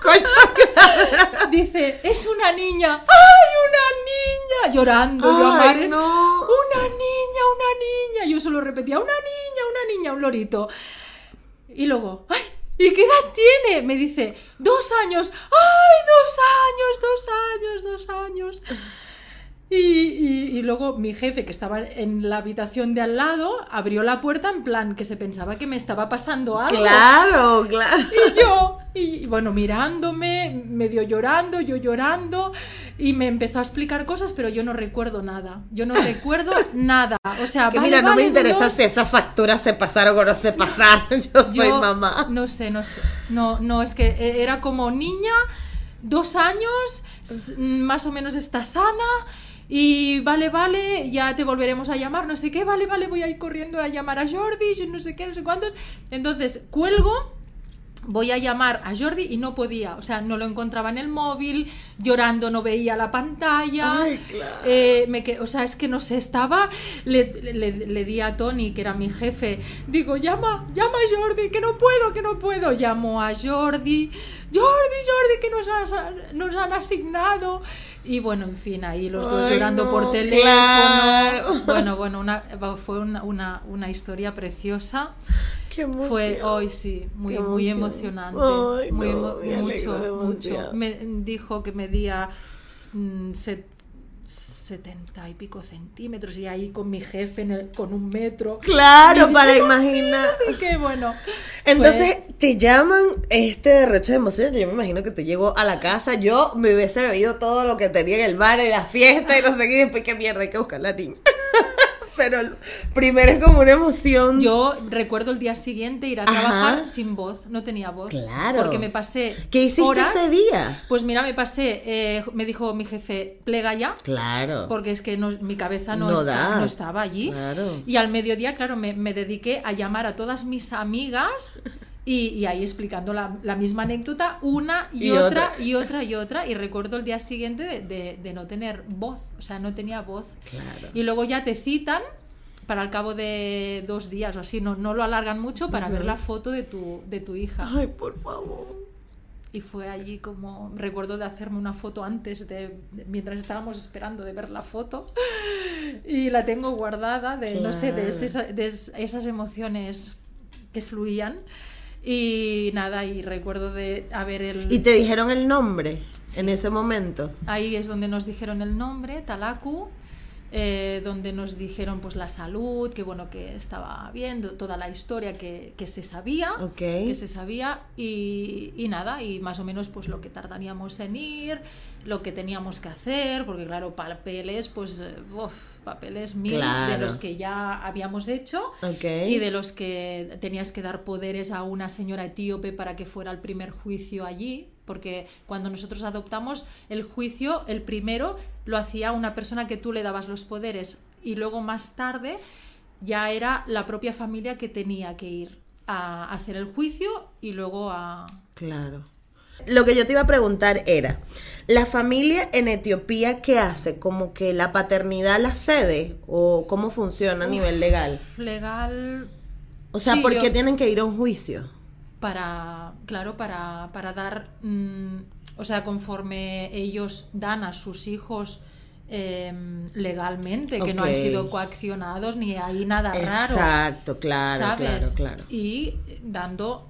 Dice, es una niña. ¡Ay, una niña! Llorando, yo a Ay, mares. no. Una niña, una niña. Yo solo repetía, una niña, una niña, un lorito. Y luego, ¡ay! ¿Y qué edad tiene? Me dice, dos años. ¡Ay, dos años, dos años, dos años! Y, y- y luego mi jefe, que estaba en la habitación de al lado, abrió la puerta en plan que se pensaba que me estaba pasando algo. Claro, claro. Y yo, y bueno, mirándome, medio llorando, yo llorando, y me empezó a explicar cosas, pero yo no recuerdo nada. Yo no recuerdo nada. O sea, Que vale, mira, no me vale, interesa Dolores. si esas facturas se pasaron o no se pasaron. Yo soy Yo mamá. No sé, no sé. No, no, es que e- era como niña, dos años, más o menos está sana. Y vale, vale, ya te volveremos a llamar, no sé qué, vale, vale, voy a ir corriendo a llamar a Jordi, yo no sé qué, no sé cuántos. Entonces, cuelgo, voy a llamar a Jordi y no podía, o sea, no lo encontraba en el móvil, llorando no veía la pantalla. Ay, claro. Eh, me que- o sea, es que no sé, estaba, le, le- le di a Tony, que era mi jefe, digo, llama, llama a Jordi, que no puedo, que no puedo. Llamo a Jordi, Jordi, Jordi, que nos, has- nos han asignado. Y bueno, en fin, ahí los dos Ay, llorando no, por teléfono. claro. Bueno, bueno, una, fue una, una, una historia preciosa. Qué. Fue hoy sí, muy, muy emocionante. Ay, muy no, me mucho, mucho. Me dijo que medía setenta y pico centímetros y ahí con mi jefe en el- con un metro. Claro, para imaginar. Así que bueno. Entonces te llaman este derroche de emociones. Yo me imagino que te llegó a la casa. Yo me hubiese bebido todo lo que tenía en el bar, en la fiesta y no sé qué. y Después, qué mierda, hay que buscar a la niña. Pero primero es como una emoción. Yo recuerdo el día siguiente ir a Ajá. trabajar sin voz, no tenía voz. Claro. Porque me pasé. ¿Qué hiciste horas- ese día? Pues mira, me pasé, eh, me dijo mi jefe, plega ya. Claro. porque es que no- mi cabeza no, No está- da. no estaba allí. Claro. Y al mediodía, claro, me, me dediqué a llamar a todas mis amigas y, y ahí explicando la, la misma anécdota una y, Y otra, otra. y otra y otra. Y recuerdo el día siguiente de, de- de no tener voz, o sea, no tenía voz. Claro. Y luego ya te citan para al cabo de dos días o así, no, no lo alargan mucho para ver la foto de tu, de tu hija. Ay, por favor. y fue allí como recuerdo de hacerme una foto antes de, de- mientras estábamos esperando de ver la foto y la tengo guardada de no sé de, Claro. esa- de es- esas emociones que fluían y nada y recuerdo de haber el ¿Y te dijeron el nombre en ese momento? ahí es donde nos dijeron el nombre Talaku eh, donde nos dijeron pues la salud que bueno que estaba viendo toda la historia que, que se sabía que se sabía y, y nada y más o menos pues lo que tardaríamos en ir lo que teníamos que hacer porque claro papeles pues eh, uf, papeles mil de los que ya habíamos hecho y de los que tenías que dar poderes a una señora etíope para que fuera el primer juicio allí, porque cuando nosotros adoptamos el juicio, el primero lo hacía una persona que tú le dabas los poderes y luego más tarde ya era la propia familia que tenía que ir a hacer el juicio y luego a... Claro. Lo que yo te iba a preguntar era, ¿la familia en Etiopía qué hace? ¿Como que la paternidad la cede? ¿O cómo funciona a nivel legal? Legal O sea, Sí, ¿por yo- qué tienen que ir a un juicio? para, claro, para, para dar, mm, o sea, conforme ellos dan a sus hijos em, legalmente, que no han sido coaccionados ni hay nada raro. Exacto, claro, ¿sabes? claro, claro. Y dando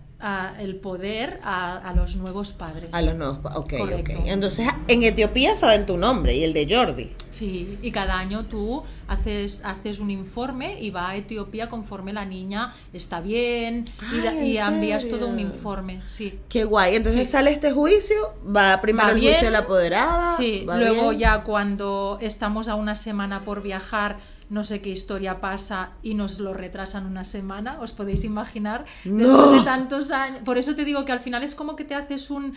el poder a, a los nuevos padres. A los nuevos, pa- ok, Correcto. ok. Entonces, en Etiopía saben tu nombre y el de Jordi. Sí, y cada año tú haces, haces un informe y va a Etiopía conforme la niña está bien y, Ah, ¿en y envías todo un informe, sí. Qué guay. Entonces Sí. sale este juicio, va primero Va el bien. juicio de la apoderada. Sí, luego bien. ya cuando estamos a una semana por viajar, no sé qué historia pasa y nos lo retrasan una semana, os podéis imaginar, No. después de tantos años. Por eso te digo que al final es como que te haces un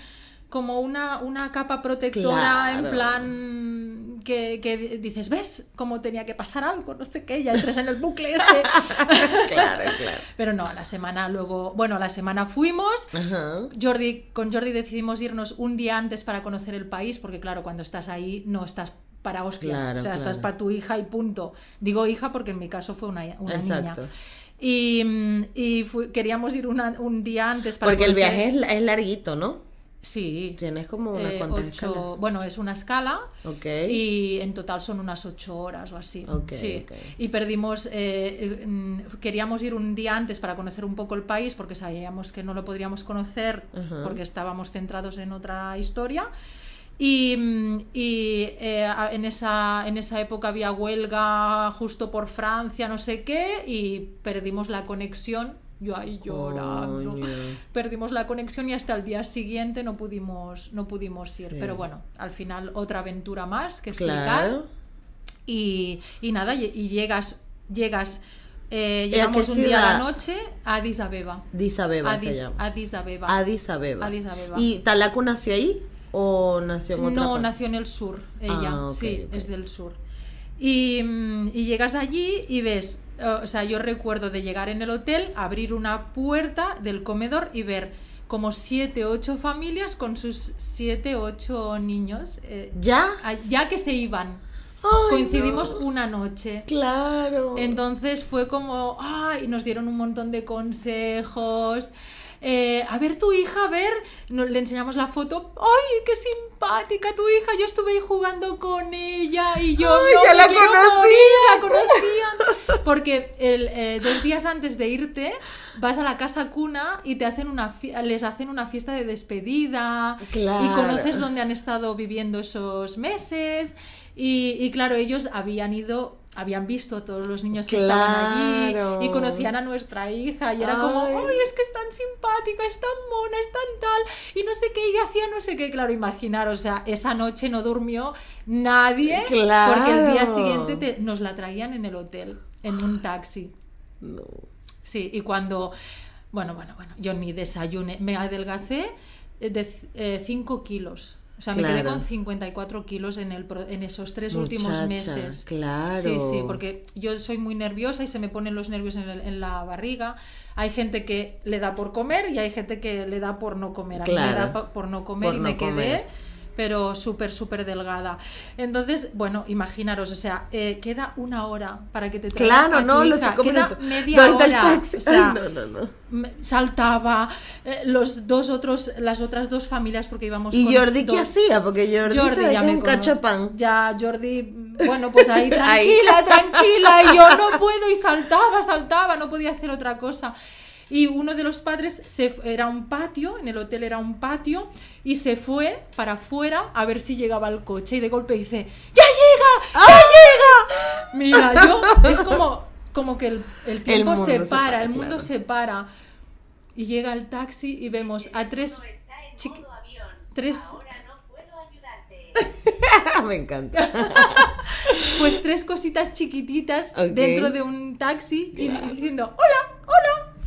como una, una capa protectora en plan que, que dices, ¿ves? Cómo tenía que pasar algo, no sé qué, ya entres en el bucle ese. Claro, claro. Pero no, a la semana luego, bueno, a la semana fuimos. Jordi, con Jordi decidimos irnos un día antes para conocer el país, porque claro, cuando estás ahí no estás para hostias, Claro, o sea, estás claro. para tu hija y punto. Digo hija porque en mi caso fue una, una niña. Y, y fu- queríamos ir una- un día antes para Porque el viaje es, es larguito, ¿no? Sí. Tienes como unas Eh, cuantas ocho- bueno, es una escala Ok. y en total son unas ocho horas o así. Ok, sí. ok. Y perdimos, eh, eh, mm, queríamos ir un día antes para conocer un poco el país porque sabíamos que no lo podríamos conocer Ajá. porque estábamos centrados en otra historia. Y, y, eh, en, esa, en esa época había huelga justo por Francia, no sé qué, y perdimos la conexión. Yo ahí llorando. Coño. Perdimos la conexión y hasta el día siguiente no pudimos, no pudimos ir. Sí. Pero bueno, al final otra aventura más que explicar. Claro. Y, y nada, y, y llegas, llegas, eh, ¿Y a llegamos un día a la noche a Addis Abeba. Addis Abeba Addis, se llama. Addis Abeba. Addis Abeba. Addis Abeba. ¿Y Talaku nació ahí o nació en otra No, parte? nació en el sur, ella, Ah, sí, es del sur. Y, mm, y llegas allí y ves, eh, o sea, yo recuerdo de llegar en el hotel, abrir una puerta del comedor y ver como siete, ocho familias con sus siete, ocho niños, eh, ¿Ya? ya que se iban. Ay, Coincidimos no. una noche. Claro. Entonces fue como, ay, nos dieron un montón de consejos. Eh, a ver tu hija, a ver, le enseñamos la foto. ¡Ay, qué simpática tu hija! Yo estuve ahí jugando con ella y yo Ay, no, ya la conocía. morir, la conocían. Porque el, eh, dos días antes de irte vas a la casa cuna y te hacen una les hacen una fiesta de despedida Claro. y conoces dónde han estado viviendo esos meses y, y claro ellos habían ido habían visto todos los niños que estaban allí y conocían a nuestra hija y era como Ay. ¡ay, es que es tan simpática, es tan mona, es tan tal! Y no sé qué, y hacía no sé qué, claro, imaginaros, o sea, esa noche no durmió nadie Claro. porque el día siguiente te- nos la traían en el hotel, en un taxi. No. Sí, y cuando, bueno, bueno, bueno, yo ni desayuné, me adelgacé de 5 kilos. O sea, me quedé Claro. con 54 kilos en, el, pro- en esos tres Muchacha, últimos meses. claro. Sí, sí, porque yo soy muy nerviosa y se me ponen los nervios en, el- en la barriga. Hay gente que le da por comer y hay gente que le da por no comer. A mí me Claro. da por no comer Por y no me quedé comer. Pero súper, súper delgada. Entonces, bueno, imaginaros, o sea, eh, queda una hora para que te traigan Claro, a no, tu hija, cinco queda media ¿Dónde está el hora. O sea, Ay, no, no, no. saltaba eh, los dos otros las otras dos familias porque íbamos ¿Y con Jordi qué dos- hacía? Porque Jordi, se ve que es me un cachapán. Ya, Jordi, bueno, pues ahí Ahí. tranquila, tranquila, y yo no puedo, y saltaba, saltaba, no podía hacer otra cosa. Y uno de los padres se, era un patio, en el hotel era un patio, y se fue para afuera a ver si llegaba el coche. Y de golpe dice: ¡Ya llega! ¡Ya llega! Mira, yo es como, como que el, el tiempo mundo se se para, el mundo claro. se para. Y llega el taxi y vemos a tres tres Me encanta. pues tres cositas chiquititas dentro de un taxi y diciendo hola,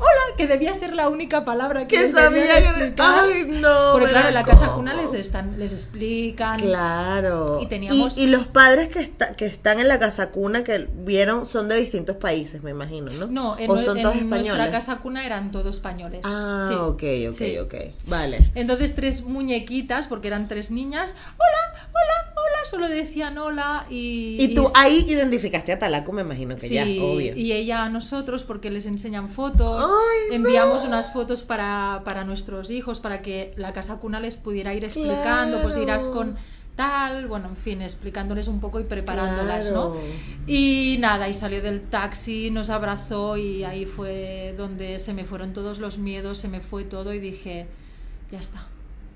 hola, que debía ser la única palabra que Que sabía explicar. Ay, no. Porque claro, la en la casa cuna les están, les explican. Claro. Y teníamos- y, y los padres que, está- que están en la casa cuna que vieron son de distintos países, me imagino, ¿no? No, en, o son en todos nuestra españoles. casa cuna eran todos españoles. Ah, Sí, ok, ok, sí. ok. Vale. Entonces tres muñequitas, porque eran tres niñas, hola, hola, hola, solo decían hola y... Y tú y- ahí identificaste a Talaco, me imagino que Sí, ya, obvio. y ella a nosotros porque les enseñan fotos, Ay, enviamos no. unas fotos para, para nuestros hijos para que la casa cuna les pudiera ir explicando, pues irás con tal, bueno, en fin, explicándoles un poco y preparándolas, Claro. ¿no? Y nada, y salió del taxi, nos abrazó y ahí fue donde se me fueron todos los miedos, se me fue todo y dije, ya está.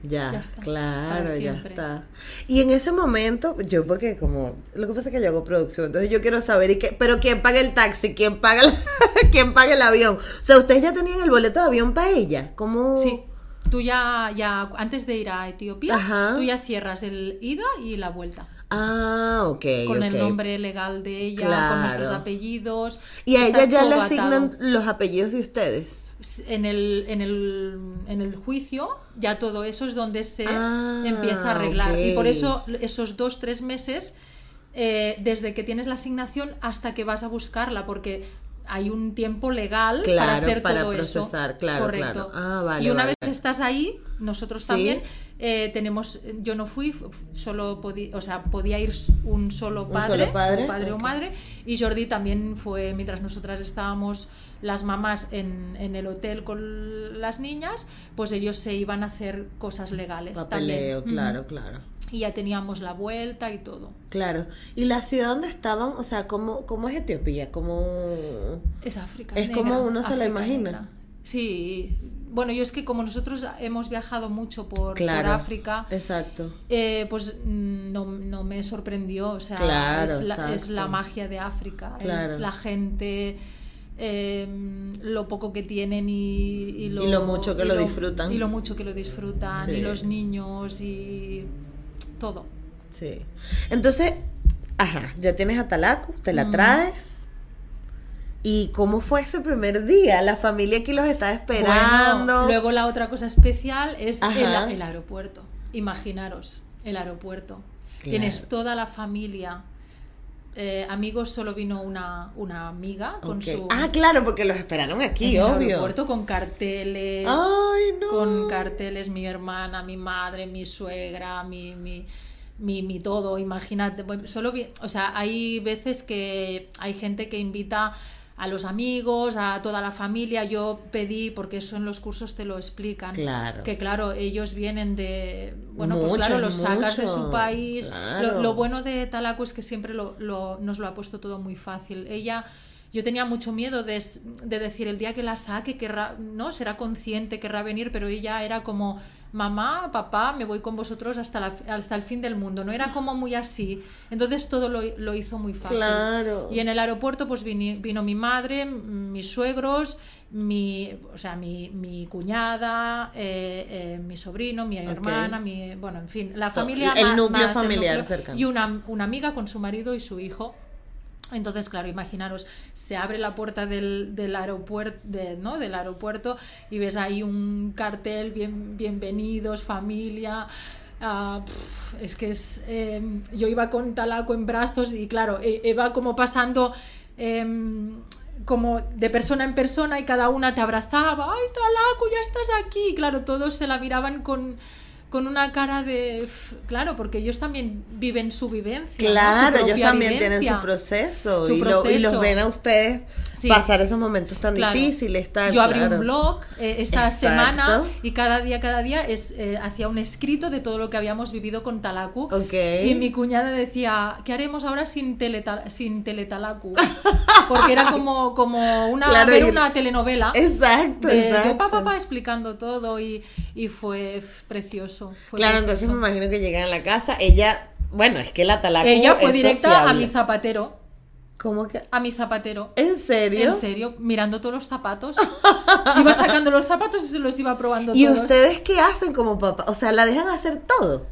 Ya, Ya está, claro, ya está. Y en ese momento, yo porque como, lo que pasa es que yo hago producción, entonces yo quiero saber, ¿y qué, pero quién paga el taxi? ¿Quién paga el, quién paga el avión? O sea, ¿ustedes ya tenían el boleto de avión para ella? ¿Cómo? Sí. Tú ya, ya, antes de ir a Etiopía, Ajá. tú ya cierras el ida y la vuelta. Ah, ok, con el nombre legal de ella, Claro. con nuestros apellidos. Y a ella ya le asignan atado. los apellidos de ustedes. En el, en, el, en el juicio, ya todo eso es donde se Ah, empieza a arreglar. Y por eso esos dos, tres meses, eh, desde que tienes la asignación hasta que vas a buscarla, porque hay un tiempo legal para hacer para todo eso. procesar, claro, Correcto. claro. Ah, vale, y una vale. vez estás ahí, nosotros Sí. también eh, tenemos, yo no fui, solo podía, o sea, podía ir un solo Un padre, solo padre, o padre o ok. madre, y Jordi también fue, mientras nosotras estábamos las mamás en, en el hotel con las niñas, pues ellos se iban a hacer cosas legales Papeleo, también. claro, claro. Y ya teníamos la vuelta y todo. Claro. ¿Y la ciudad donde estaban? O sea, ¿cómo, cómo es Etiopía? ¿Cómo...? Es África. Es negra, como uno se lo África imagina. negra. Sí. Bueno, yo es que como nosotros hemos viajado mucho por. África, Exacto. eh, pues no, no me sorprendió. O sea, Claro, es, la, es la magia de África. Claro. Es la gente, eh, lo poco que tienen y, y lo, Y lo mucho que lo disfrutan. Y lo mucho que lo disfrutan. Sí. Y los niños y todo. Sí. Entonces, ajá, ya tienes a Talaku, te Mm. la traes. ¿Y cómo fue ese primer día? La familia aquí los estaba esperando. Bueno, luego la otra cosa especial es el, aeropuerto. Imaginaros, el aeropuerto. Claro. Tienes toda la familia. Eh, amigos, solo vino una, una amiga con su. Ah, claro, porque los esperaron aquí, en el obvio. aeropuerto con carteles. Ay, no. Con carteles, mi hermana, mi madre, mi suegra, mi. mi mi, mi todo, imagínate, solo vi- o sea, hay veces que hay gente que invita a los amigos, a toda la familia, yo pedí, porque eso en los cursos te lo explican, Claro. que claro, ellos vienen de, bueno, pues claro, los sacas de su país, claro. lo, lo bueno de Talaco es que siempre lo, lo- nos lo ha puesto todo muy fácil, ella... Yo tenía mucho miedo de, de decir el día que la saque, querrá, no será consciente, querrá venir, pero ella era como mamá, papá, me voy con vosotros hasta, la, hasta el fin del mundo. No era como muy así. Entonces todo lo, lo hizo muy fácil. Claro. Y en el aeropuerto pues vini- vino, mi madre, mis suegros, mi, o sea, mi, mi cuñada, eh, eh, mi sobrino, mi hermana, mi, bueno, en fin, la familia el ma- núcleo más familiar cercano. Y una, una amiga con su marido y su hijo. Entonces, claro, imaginaros, se abre la puerta del, del aeropuerto, ¿no? del aeropuerto y ves ahí un cartel, bien, bienvenidos, familia. ah, es que es. eh, yo iba con Talaco en brazos y, claro, e- iba como pasando. em, como de persona en persona y cada una te abrazaba, ay Talaco, ya estás aquí. Y claro, todos se la miraban con, con una cara de... Claro, porque ellos también viven su vivencia. ¿no? Su Claro, ellos también tienen su proceso, Su y, lo- y los ven a ustedes Sí. pasar esos momentos tan Claro. difíciles. Tal, Yo abrí claro. un blog eh, esa Exacto. semana y cada día, cada día es, eh, hacía un escrito de todo lo que habíamos vivido con Talaku. Y mi cuñada decía, ¿qué haremos ahora sin, teleta sin teletalaku? Porque era como, como una, Claro, ver una telenovela. Exacto, de exacto. yo, pa, pa, pa, explicando todo y, y fue precioso. fue Claro, precioso. entonces me imagino que llegan a la casa, ella, bueno, es que la talacu Ella fue es directa a mi zapatero. ¿Cómo que? A mi zapatero. ¿En serio? En serio, mirando todos los zapatos. Iba sacando los zapatos y se los iba probando ¿Y todos. ustedes qué hacen como papá? O sea, la dejan hacer todo.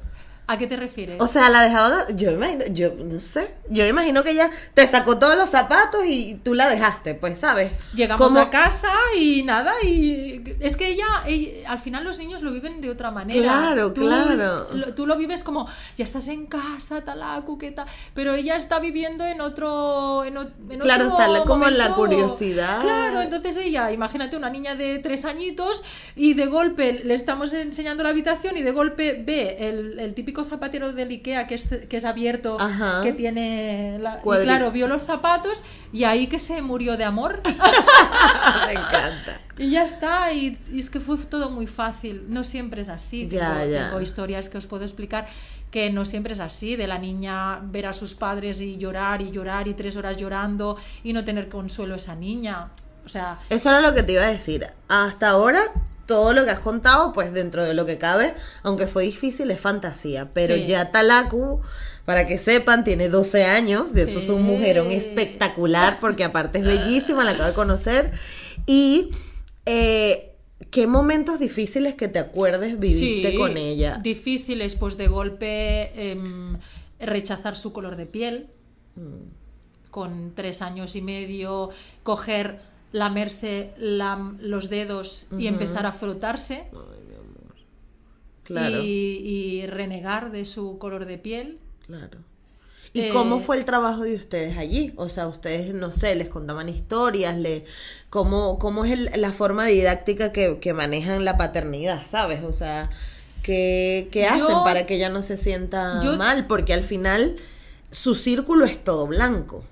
¿A qué te refieres? O sea, la dejaban, yo imagino, yo no sé, yo imagino que ella te sacó todos los zapatos y tú la dejaste, pues, ¿sabes? Llegamos Como- a casa y nada, y es que ella, ella- al final los niños lo viven de otra manera. Claro, Tú- claro. lo- tú lo vives como, ya estás en casa, talacu, qué tal, pero ella está viviendo en otro, en, o- en Claro, otro está como en la curiosidad. Claro, entonces ella, imagínate una niña de tres añitos y de golpe le estamos enseñando la habitación y de golpe ve el, el típico zapatero del Ikea que es, que es abierto, Ajá. que tiene, la, y claro, vio los zapatos y ahí que se murió de amor. Me encanta. Y ya está, y, y es que fue todo muy fácil. No siempre es así. Ya, tengo, ya. tengo historias que os puedo explicar que no siempre es así, de la niña ver a sus padres y llorar y llorar y tres horas llorando y no tener consuelo esa niña. O sea, Eso era lo que te iba a decir. Hasta ahora, todo lo que has contado, pues dentro de lo que cabe, aunque fue difícil, es fantasía. Pero Sí. ya Talaku, para que sepan, tiene 12 años. De eso es un mujerón espectacular, porque aparte es bellísima, la acabo de conocer. Y. eh, ¿Qué momentos difíciles que te acuerdes viviste sí, con ella? Difíciles, pues de golpe em, rechazar su color de piel. Con tres años y medio, coger, lamerse la- los dedos y empezar a frotarse. Claro, y, y renegar de su color de piel. claro. ¿Y Eh, cómo fue el trabajo de ustedes allí? O sea, ustedes, no sé, les contaban historias, le, ¿cómo, cómo es el- la forma didáctica que, que manejan la paternidad, ¿sabes? O sea, ¿qué, qué hacen Yo- para que ella no se sienta yo- mal? Porque al final su círculo es todo blanco.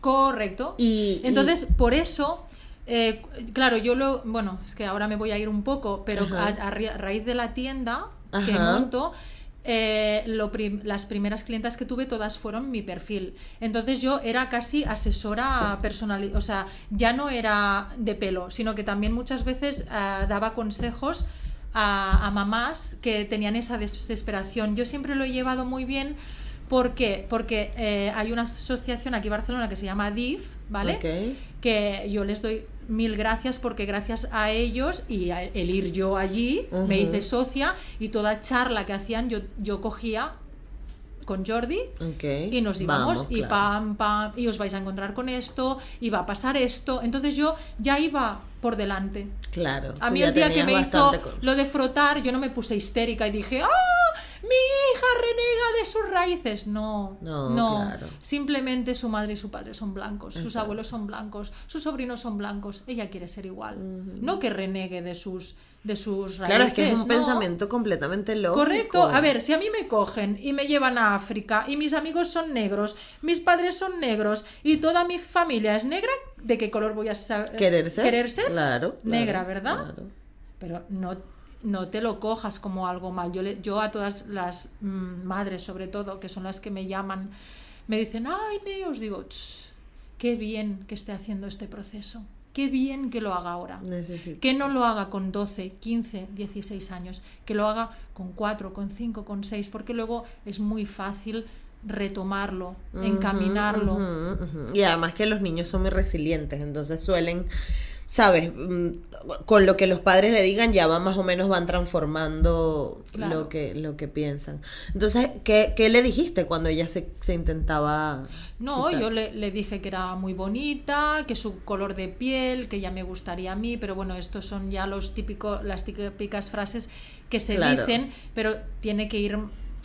Correcto. Y, Entonces, por eso, eh, claro, yo lo. Bueno, es que ahora me voy a ir un poco, pero a, raíz de la tienda que monto. eh, lo prim- las primeras clientas que tuve todas fueron mi perfil entonces yo era casi asesora personal o sea ya no era de pelo sino que también muchas veces ah, daba consejos a, a mamás que tenían esa desesperación yo siempre lo he llevado muy bien ¿Por qué? Porque eh, hay una asociación aquí en Barcelona que se llama DIF, ¿vale? Que yo les doy mil gracias porque gracias a ellos y a el ir yo allí me hice socia y toda charla que hacían yo, yo cogía con Jordi y nos íbamos Vamos, y claro. pam, pam, y os vais a encontrar con esto, y va a pasar esto. Entonces yo ya iba por delante. Claro. A mí el día que me hizo con- lo de frotar, yo no me puse histérica y dije, ¡ah! Mi hija renega de sus raíces. No, No, no. claro. Simplemente su madre y su padre son blancos, sus abuelos son blancos, sus sobrinos son blancos. Ella quiere ser igual. No que renegue de sus, de sus raíces. Claro, es que es un no. pensamiento completamente lógico. Correcto. A ver, si a mí me cogen y me llevan a África y mis amigos son negros, mis padres son negros y toda mi familia es negra, ¿de qué color voy a saber? ¿Querer ser? ¿Querer ser? Claro, Negra, claro, ¿verdad? claro. Pero no, no te lo cojas como algo mal. Yo, le- yo a todas las mm, madres, sobre todo, que son las que me llaman, me dicen, ay, Neos, digo, "Ch, qué bien que esté haciendo este proceso. Qué bien que lo haga ahora. Necesito. Que no lo haga con 12, 15, 16 años, que lo haga con 4, con 5, con 6, porque luego es muy fácil retomarlo, encaminarlo. Y además que los niños son muy resilientes, entonces suelen, sabes, Mm, con lo que los padres le digan ya van más o menos van transformando Claro. lo que lo que piensan. Entonces, ¿qué, qué le dijiste cuando ella se, se intentaba? No, quitar? yo le, le dije que era muy bonita, que su color de piel, que ya me gustaría a mí, pero bueno, estos son ya los típicos, las típicas frases que se Claro. dicen, pero tiene que ir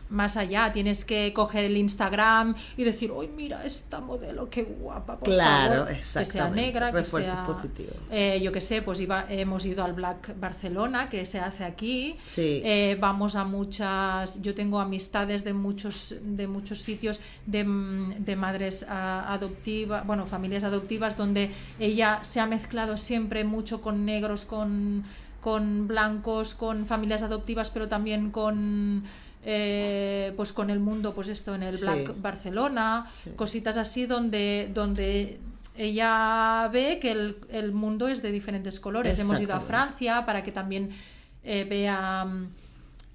más allá, tienes que coger el Instagram y decir, ¡ay, mira esta modelo, qué guapa! Por Claro, favor", Que sea negra, que sea... positivos. eh, yo qué sé, pues iba, hemos ido al Black Barcelona, que se hace aquí. Sí. Eh, vamos a muchas... Yo tengo amistades de muchos, de muchos sitios de, de madres ah, adoptivas, bueno, familias adoptivas, donde ella se ha mezclado siempre mucho con negros, con, con blancos, con familias adoptivas, pero también con... eh, pues con el mundo, pues esto en el Sí. Black Barcelona, Sí. cositas así donde, donde ella ve que el, el mundo es de diferentes colores. Hemos ido a. Francia para que también eh, vea... mm,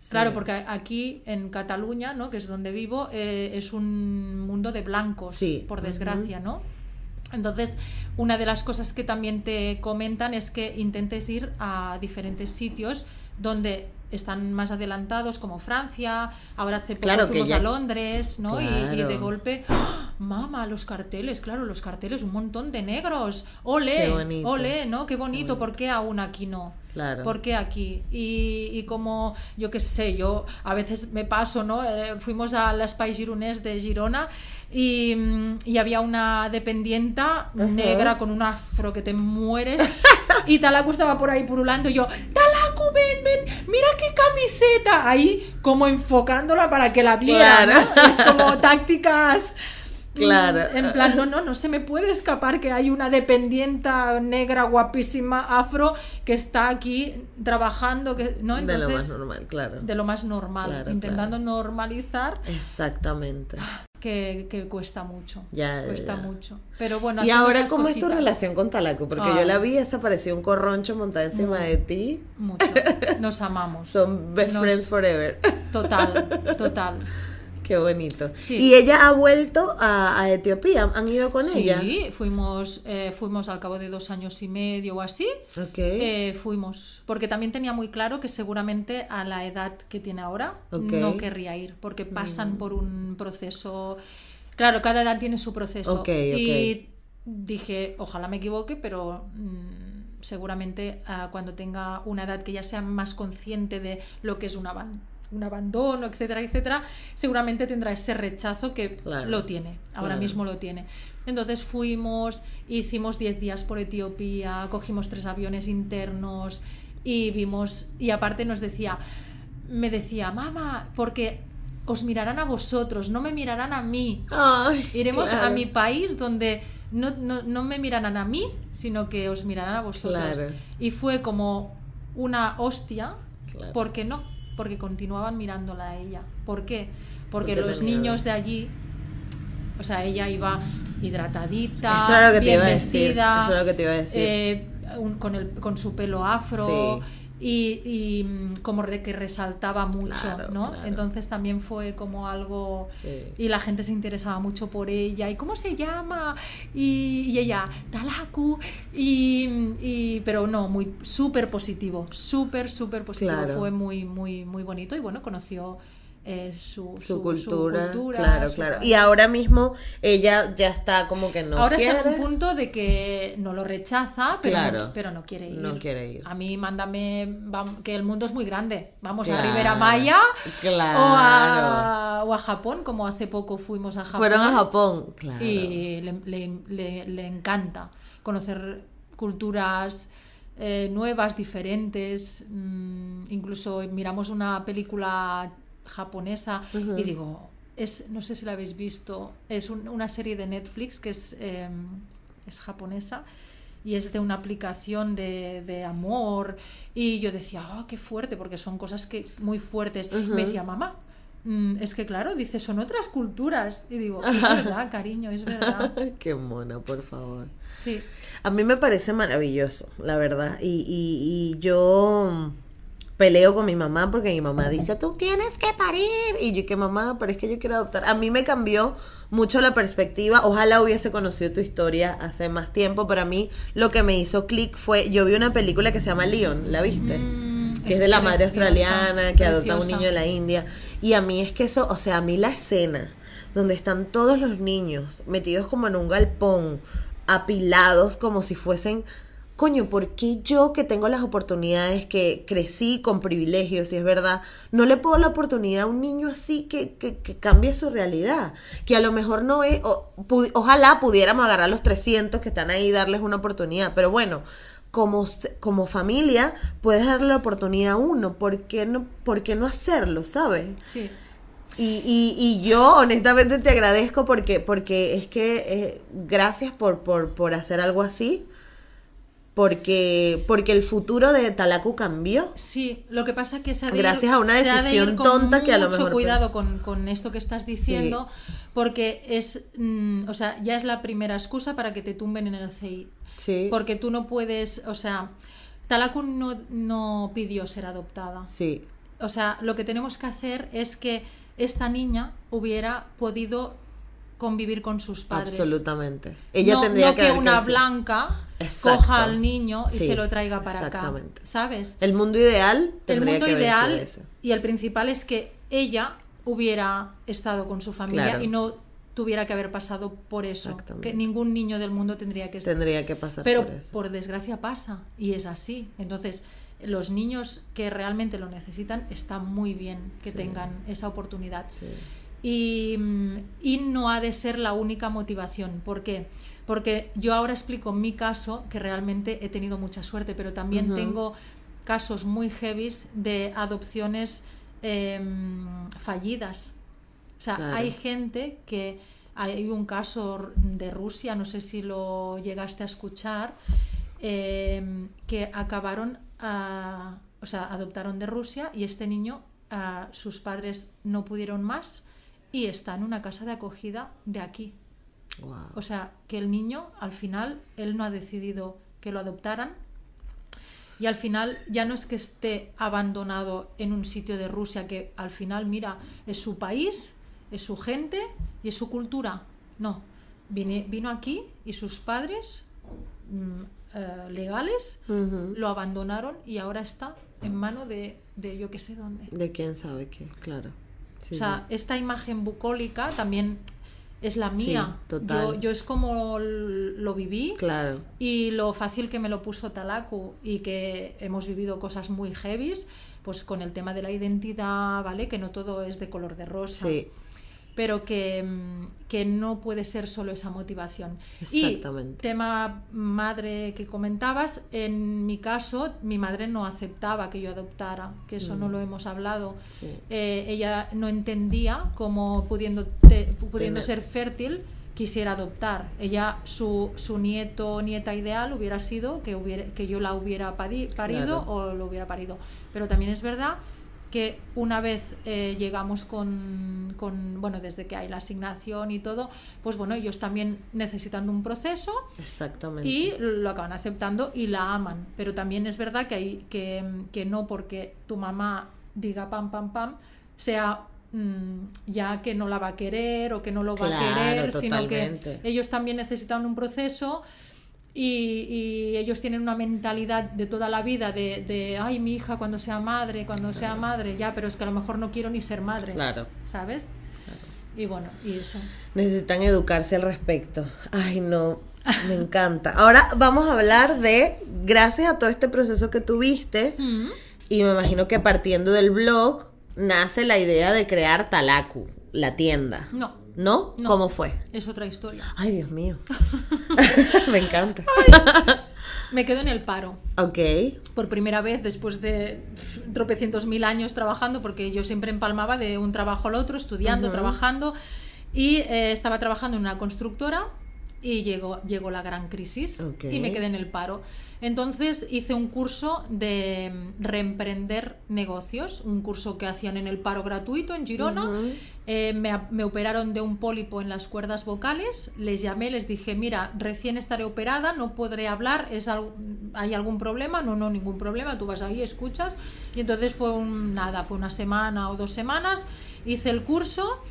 Claro, porque aquí en Cataluña, ¿no? que es donde vivo, eh, es un mundo de blancos, Sí. por desgracia, ¿no? Entonces, una de las cosas que también te comentan es que intentes ir a diferentes sitios donde están más adelantados, como Francia, ahora hace poco Claro, que fuimos ya- a Londres, ¿no? Y- Y, de Claro. golpe, ¡ah! mama, los carteles, claro, los carteles, un montón de negros, ole, Qué bonito. ole, ¿no? Qué bonito, ¿por qué aún aquí no? Claro. ¿Por qué aquí? Y, y como, yo qué sé, yo a veces me paso, ¿no? Eh, fuimos a la Spice Gironès de Girona y, mm, y había una dependienta negra con un afro que te mueres y Talaku estaba por ahí purulando y yo, Talaku, ven, ven, mira qué camiseta. Ahí como enfocándola para que la viera, Claro. ¿no? Es como tácticas... Claro. mm, En plan, no, no, no se me puede escapar que hay una dependienta negra guapísima afro que está aquí trabajando, que, ¿no? de lo más Entonces, normal, claro. de lo más normal, Claro, intentando normalizar Exactamente. Que, que cuesta mucho. Ya, cuesta ya. mucho. Pero bueno, Y ahora, ¿cómo es tu relación con Talaco? Porque yo la vi, esa parecía un corroncho montado encima de ti. Mucho. Nos amamos. Son best Nos- friends forever. Total, total. Qué bonito. Sí. Y ella ha vuelto a, a Etiopía. ¿Han ido con sí, ella? fuimos, eh, fuimos al cabo de dos años y medio o así. Ok. Eh, fuimos, porque también tenía muy claro que seguramente a la edad que tiene ahora. Mm. no querría ir, porque pasan por un proceso. Claro, cada edad tiene su proceso. Ok, Y dije, ojalá me equivoque, pero mm, seguramente ah, cuando tenga una edad que ya sea más consciente de lo que es un, aban- un abandono, etcétera, etcétera, seguramente tendrá ese rechazo que Claro, lo tiene, ahora claro. mismo lo tiene. Entonces fuimos, hicimos 10 días por Etiopía, cogimos tres aviones internos y vimos, y aparte nos decía, me decía, mamá, porque os mirarán a vosotros, no me mirarán a mí. Ay, Iremos a mi país donde no, no, no me mirarán a mí, sino que os mirarán a vosotros. Claro. Y fue como una hostia, Claro. ¿por qué no? Porque continuaban mirándola a ella. ¿Por qué? Porque, Porque los niños de allí, o sea, ella iba hidratadita, Eso era lo que te bien iba a decir, vestida, eso era lo que te iba a decir. eh, un- con, el, con su pelo afro. Sí. Y, y, mm, como re- que resaltaba mucho, Claro, ¿no? claro. Entonces también fue como algo Sí. y la gente se interesaba mucho por ella y cómo se llama y, y ella Talaku y, y- pero no muy súper positivo súper súper positivo Claro. fue muy muy muy bonito y bueno conoció eh, su, Su, cultura, cultura, claro, claro. Y ahora mismo ella ya está como que no ahora quiere. está en un punto de que no lo rechaza pero, Claro. no, pero no quiere ir No quiere ir. a mí mándame que el mundo es muy grande vamos Claro, a Rivera Maya claro. o, a, o a Japón como hace poco fuimos a Japón Fueron a Japón, claro. y le, le- le- le encanta conocer culturas eh, nuevas, diferentes. mm, incluso miramos una película japonesa y digo, es, no sé si la habéis visto, es un- una serie de Netflix que es, eh, es japonesa y es de una aplicación de, de amor y yo decía, ah, qué fuerte, porque son cosas que muy fuertes. Me decía, mamá, mm, es que claro, dice, son otras culturas. Y digo, es verdad, cariño, es verdad. Qué mona, por favor. Sí, A mí me parece maravilloso, la verdad. Y, y, y yo peleo con mi mamá porque mi mamá dice, tú tienes que parir. Y yo que mamá, pero es que yo quiero adoptar. A mí me cambió mucho la perspectiva. Ojalá hubiese conocido tu historia hace más tiempo. Pero a mí lo que me hizo clic fue, yo vi una película que se llama Leon, ¿la viste? Mm, que es es de la madre australiana que adopta a un niño de la India. Y a mí es que eso, o sea, a mí la escena donde están todos los niños metidos como en un galpón, apilados como si fuesen coño, ¿por qué yo que tengo las oportunidades, que crecí con privilegios, si es verdad, no le puedo la oportunidad a un niño así que, que, que cambie su realidad? Que a lo mejor no es, o- pu- ojalá pudiéramos agarrar los 300 que están ahí y darles una oportunidad, pero bueno. Como, como familia, puedes darle la oportunidad a uno. ¿Por qué no, por qué no hacerlo, sabes? Sí. Y, y, y yo honestamente te agradezco porque, porque es que eh, gracias por, por, por hacer algo así. Porque, porque el futuro de Talacu cambió. Sí, lo que pasa que se ha de Gracias ir, a una de decisión con tonta que a lo mucho mejor- cuidado con, con esto que estás diciendo, porque es, mm, o sea, ya es la primera excusa para que te tumben en el CI. Sí. Porque tú no puedes, o sea, Talaku no, no pidió ser adoptada. Sí. O sea, lo que tenemos que hacer es que esta niña hubiera podido convivir con sus padres. Absolutamente. Ella no, tendría no que, una blanca Exacto. coja al niño y Sí, se lo traiga para acá. exactamente. ¿Sabes? El mundo ideal El tendría mundo que ideal ese. y el principal es que ella hubiera estado con su familia Claro. y no tuviera que haber pasado por eso. Que ningún niño del mundo tendría que. Tendría que pasar Pero por eso. por desgracia pasa y es así. Entonces, los niños que realmente lo necesitan está muy bien que Sí. tengan esa oportunidad. Sí. Y, mm, y no ha de ser la única motivación. ¿Por qué? Porque yo ahora explico mi caso, que realmente he tenido mucha suerte, pero también tengo casos muy heavies de adopciones em, fallidas. O sea, Claro. hay gente que hay un caso de Rusia, no sé si lo llegaste a escuchar, em, que acabaron, a- o sea, adoptaron de Rusia y este niño, sus padres no pudieron más y está en una casa de acogida de aquí. Wow. O sea, que el niño, al final, él no ha decidido que lo adoptaran. Y al final ya no es que esté abandonado en un sitio de Rusia, que al final, mira, es su país, es su gente y es su cultura. No, vine- vino aquí y sus padres mm, eh, legales lo abandonaron y ahora está en mano de, de yo que sé dónde. De quién sabe qué, claro. Sí, O sea, esta imagen bucólica también es la mía. total. Yo, yo es como lo viví claro. y lo fácil que me lo puso Talaku y que hemos vivido cosas muy heavies, pues con el tema de la identidad, ¿vale? Que no todo es de color de rosa. Sí. Pero que, mm, que no puede ser solo esa motivación. Exactamente. Y tema madre que comentabas, en mi caso, mi madre no aceptaba que yo adoptara, que eso no lo hemos hablado. Mm. Sí. Eh, ella no entendía cómo pudiendo, te- pudiendo Tener- ser fértil quisiera adoptar. Ella, su, su nieto o nieta ideal hubiera sido que, hubiera, que yo la hubiera pari- parido Claro. o lo hubiera parido. Pero también es verdad que una vez eh, llegamos con, con, bueno, desde que hay la asignación y todo, pues bueno, ellos también necesitando un proceso Exactamente. y lo acaban aceptando y la aman. Pero también es verdad que, hay, que, que no porque tu mamá diga pam, pam, pam, sea mm, ya que no la va a querer o que no lo va a querer, sino que ellos también necesitan un proceso y, y ellos tienen una mentalidad de toda la vida de, de, ay, mi hija cuando sea madre, cuando sea madre, ya, pero es que a lo mejor no quiero ni ser madre, Claro. ¿sabes? Y bueno, y eso. Necesitan educarse al respecto. Ay, no. Me encanta. Ahora vamos a hablar de, gracias a todo este proceso que tuviste, Mm. y me imagino que partiendo del blog, nace la idea de crear Talaku, la tienda. No, ¿No? No. ¿Cómo fue? es otra historia. Ay, Dios mío. me encanta. Me quedo en el paro. Ok. por primera vez después de tropecientos mil años trabajando, porque yo siempre empalmaba de un trabajo al otro, estudiando, trabajando, y eh, estaba trabajando en una constructora y llegó, llegó la gran crisis y me quedé en el paro. Entonces hice un curso de reemprender negocios, un curso que hacían en el paro gratuito en Girona. Eh, me, me operaron de un pólipo en las cuerdas vocales, les llamé, les dije, mira, recién estaré operada, no podré hablar, ¿es ¿hay algún problema? No, no, ningún problema, tú vas ahí, escuchas. Y entonces fue un, nada, fue una semana o dos semanas, hice el curso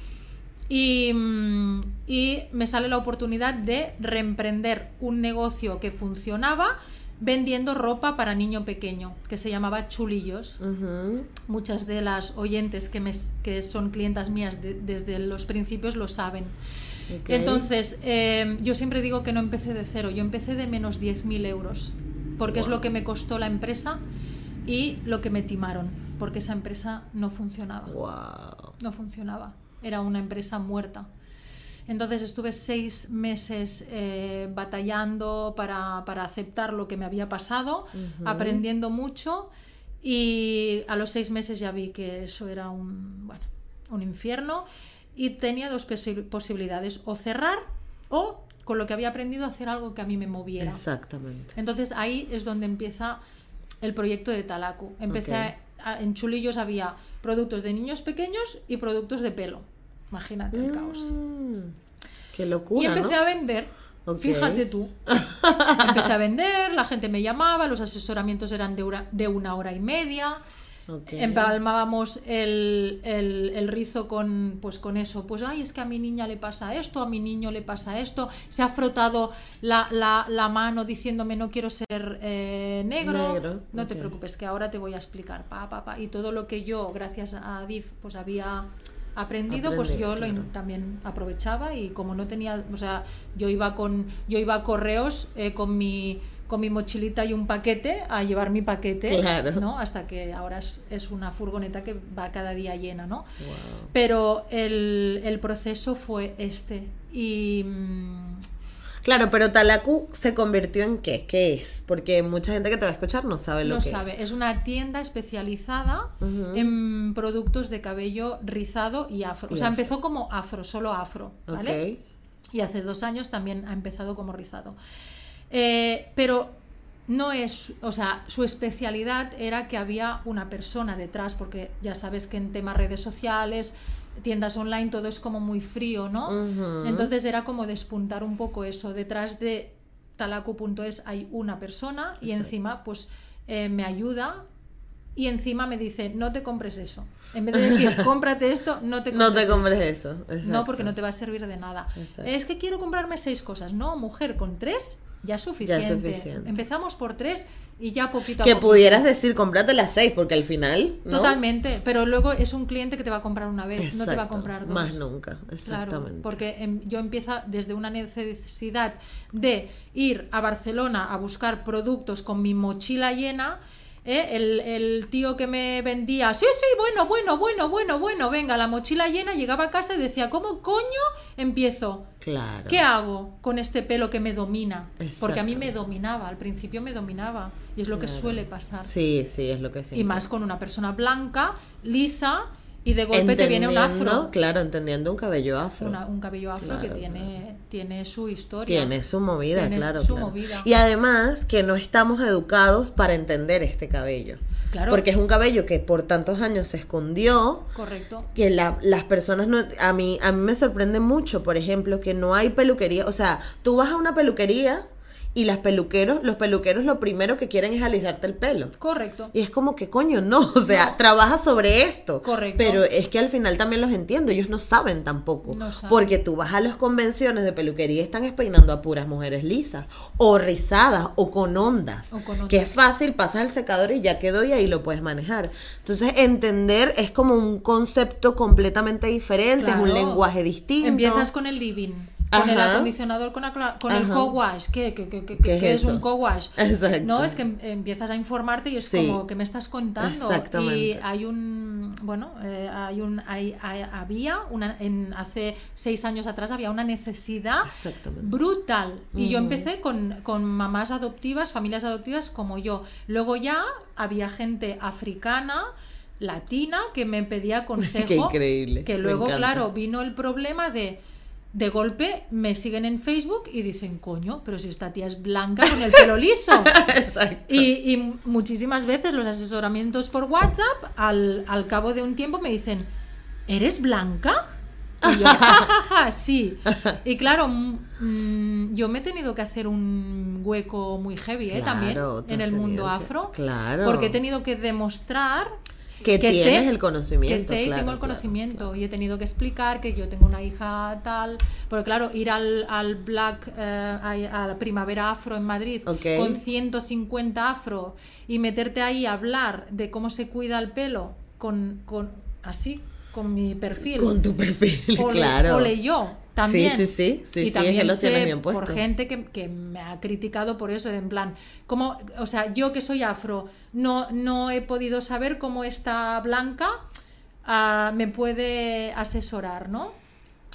y, mm, y me sale la oportunidad de reemprender un negocio que funcionaba vendiendo ropa para niño pequeño, que se llamaba Chulillos muchas de las oyentes que, me, que son clientas mías de- desde los principios lo saben. Entonces, eh, yo siempre digo que no empecé de cero, yo empecé de menos 10.000 euros. porque es lo que me costó la empresa y lo que me timaron, porque esa empresa no funcionaba. Wow. No funcionaba. Era una empresa muerta. Entonces estuve seis meses eh, batallando para, para aceptar lo que me había pasado, aprendiendo mucho y a los seis meses ya vi que eso era un, bueno, un infierno y tenía dos posi- posibilidades, o cerrar o con lo que había aprendido hacer algo que a mí me moviera. Exactamente. Entonces ahí es donde empieza el proyecto de Talaku. Empecé Ok. En Chulillos había productos de niños pequeños y productos de pelo. Imagínate el caos. Mm, qué Y locura, empecé ¿no? a vender. Fíjate tú. empecé a vender, la gente me llamaba, los asesoramientos eran de, hora- de una hora y media. Ok. Empalmábamos el, el- el rizo con, pues con eso. Pues, ay, es que a mi niña le pasa esto, a mi niño le pasa esto. Se ha frotado la, la- la mano diciéndome no quiero ser eh, negro. Negro, No te preocupes, que ahora te voy a explicar. Pa, pa, pa. Y todo lo que yo, gracias a DIF, pues había aprendido, pues yo lo también aprovechaba y como no tenía, o sea, yo iba con, yo iba a correos eh, con mi con mi mochilita y un paquete a llevar mi paquete, Claro. ¿no? Hasta que ahora es, es una furgoneta que va cada día llena, ¿no? Wow. Pero el, el proceso fue este. Y mm, Claro, pero Talaku se convirtió en qué? ¿Qué es? Porque mucha gente que te va a escuchar no sabe lo no que sabe, es una tienda especializada en productos de cabello rizado y afro. Y o sea, afro. empezó como afro, solo afro. ¿vale? Y hace dos años también ha empezado como rizado. Eh, pero no es, o sea, su especialidad era que había una persona detrás, porque ya sabes que en temas redes sociales, tiendas online, todo es como muy frío, ¿no? Entonces era como despuntar un poco eso. Detrás de talaku.es hay una persona y encima pues eh, me ayuda y encima me dice, no te compres eso. En vez de decir, cómprate esto, no te compres No te eso". compres eso. No, porque no te va a servir de nada. Exacto. Es que quiero comprarme seis cosas. No, mujer, con tres ya es suficiente. suficiente. Empezamos por tres y ya poquito a Que poquito. pudieras decir, cómprate las seis, porque al final. ¿no? Totalmente, pero luego es un cliente que te va a comprar una vez, no te va a comprar dos. Más nunca, Claro, exactamente. porque em, yo empiezo desde una necesidad de ir a Barcelona a buscar productos con mi mochila llena. ¿Eh? El, el tío que me vendía, sí, sí, bueno, bueno, bueno, bueno, bueno, venga, la mochila llena, llegaba a casa y decía, ¿cómo coño empiezo? Claro. ¿Qué hago con este pelo que me domina? Porque a mí me dominaba, al principio me dominaba, y es lo que suele pasar. Sí, sí, es lo que siempre. Y más con una persona blanca, lisa, y de golpe te viene un afro. Claro, entendiendo un cabello afro. Una- un cabello afro que Claro, tiene, tiene su historia. Tiene su movida, Tiene claro. su claro. movida. Y además que no estamos educados para entender este cabello. Claro. Porque es un cabello que por tantos años se escondió, Correcto. que la- las personas no... A mí, a mí me sorprende mucho, por ejemplo, que no hay peluquería. O sea, tú vas a una peluquería y las peluqueros, los peluqueros lo primero que quieren es alisarte el pelo. Correcto. Y es como que coño, no, o sea, No. trabaja sobre esto. Correcto. Pero es que al final también los entiendo, ellos no saben tampoco. No saben. Porque tú vas a las convenciones de peluquería y están peinando a puras mujeres lisas, o rizadas, o con ondas. O con ondas. Que es fácil, pasas el secador y ya quedó y ahí lo puedes manejar. Entonces, entender es como un concepto completamente diferente, es un lenguaje distinto. Empiezas con el living, con el acondicionador, con, con el co-wash. ¿Qué, qué, qué, qué- ¿Qué es un co-wash? No, es que em- empiezas a informarte y es Sí. como que me estás contando. Exactamente. Y hay un, bueno, eh, hay un, hay, hay- había, una, en, hace seis años atrás había una necesidad brutal. Y yo empecé con, con mamás adoptivas, familias adoptivas como yo. Luego ya había gente africana, latina, que me pedía consejo. Qué increíble, Que luego, claro, vino el problema de. De golpe me siguen en Facebook y dicen, coño, pero si esta tía es blanca con el pelo liso. Exacto. Y, y muchísimas veces los asesoramientos por WhatsApp, al, al cabo de un tiempo me dicen, ¿eres blanca? Y yo, ja, ja, ja, sí. Y claro, mm, yo me he tenido que hacer un hueco muy heavy ¿eh? Claro, también en el mundo que- afro. claro. Porque he tenido que demostrar Que tienes sé- el conocimiento, Que sé y claro, tengo el claro, conocimiento. Y he tenido que explicar que yo tengo una hija tal. Porque claro, ir al, al Black, eh, a, la Primavera Afro en Madrid Ok. con 150 afro y meterte ahí a hablar de cómo se cuida el pelo con, con así, con mi perfil. Con tu perfil, Ole- claro. ole yo, También. Sí, sí, sí, sí, y sí, también lo sé bien puesto. por gente que, que me ha criticado por eso, en plan, como, o sea, yo que soy afro, no, no he podido saber cómo esta blanca ah, me puede asesorar, ¿no?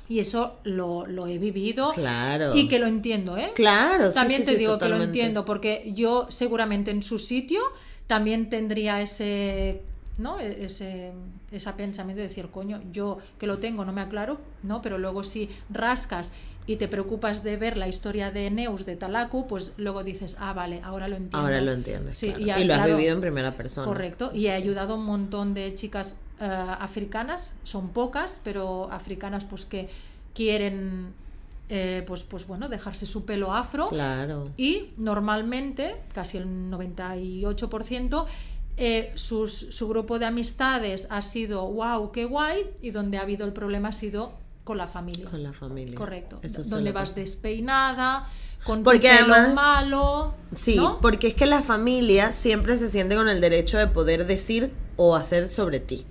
Y eso lo, lo he vivido Claro. y que lo entiendo, ¿eh? Claro, sí, También sí, te sí, digo que lo entiendo, porque yo seguramente en su sitio también tendría ese, ¿no? E- Ese, ese pensamiento de decir, coño, yo que lo tengo no me aclaro, ¿no? Pero luego si rascas y te preocupas de ver la historia de Neus de Talaku, pues luego dices, ah, vale, ahora lo entiendo. Ahora lo entiendes. Sí, claro. y, lo has vivido en primera persona. Correcto, y he ayudado a un montón de chicas eh, africanas, son pocas, pero africanas pues que quieren, eh, pues, pues bueno, dejarse su pelo afro. Claro. Y normalmente, casi el 98%, eh, sus, su grupo de amistades ha sido wow, qué guay, y donde ha habido el problema ha sido con la familia. Con la familia. Correcto. Eso donde vas despeinada, con tu Porque pelo además- malo. Sí, ¿no? porque es que la familia siempre se siente con el derecho de poder decir o hacer sobre ti.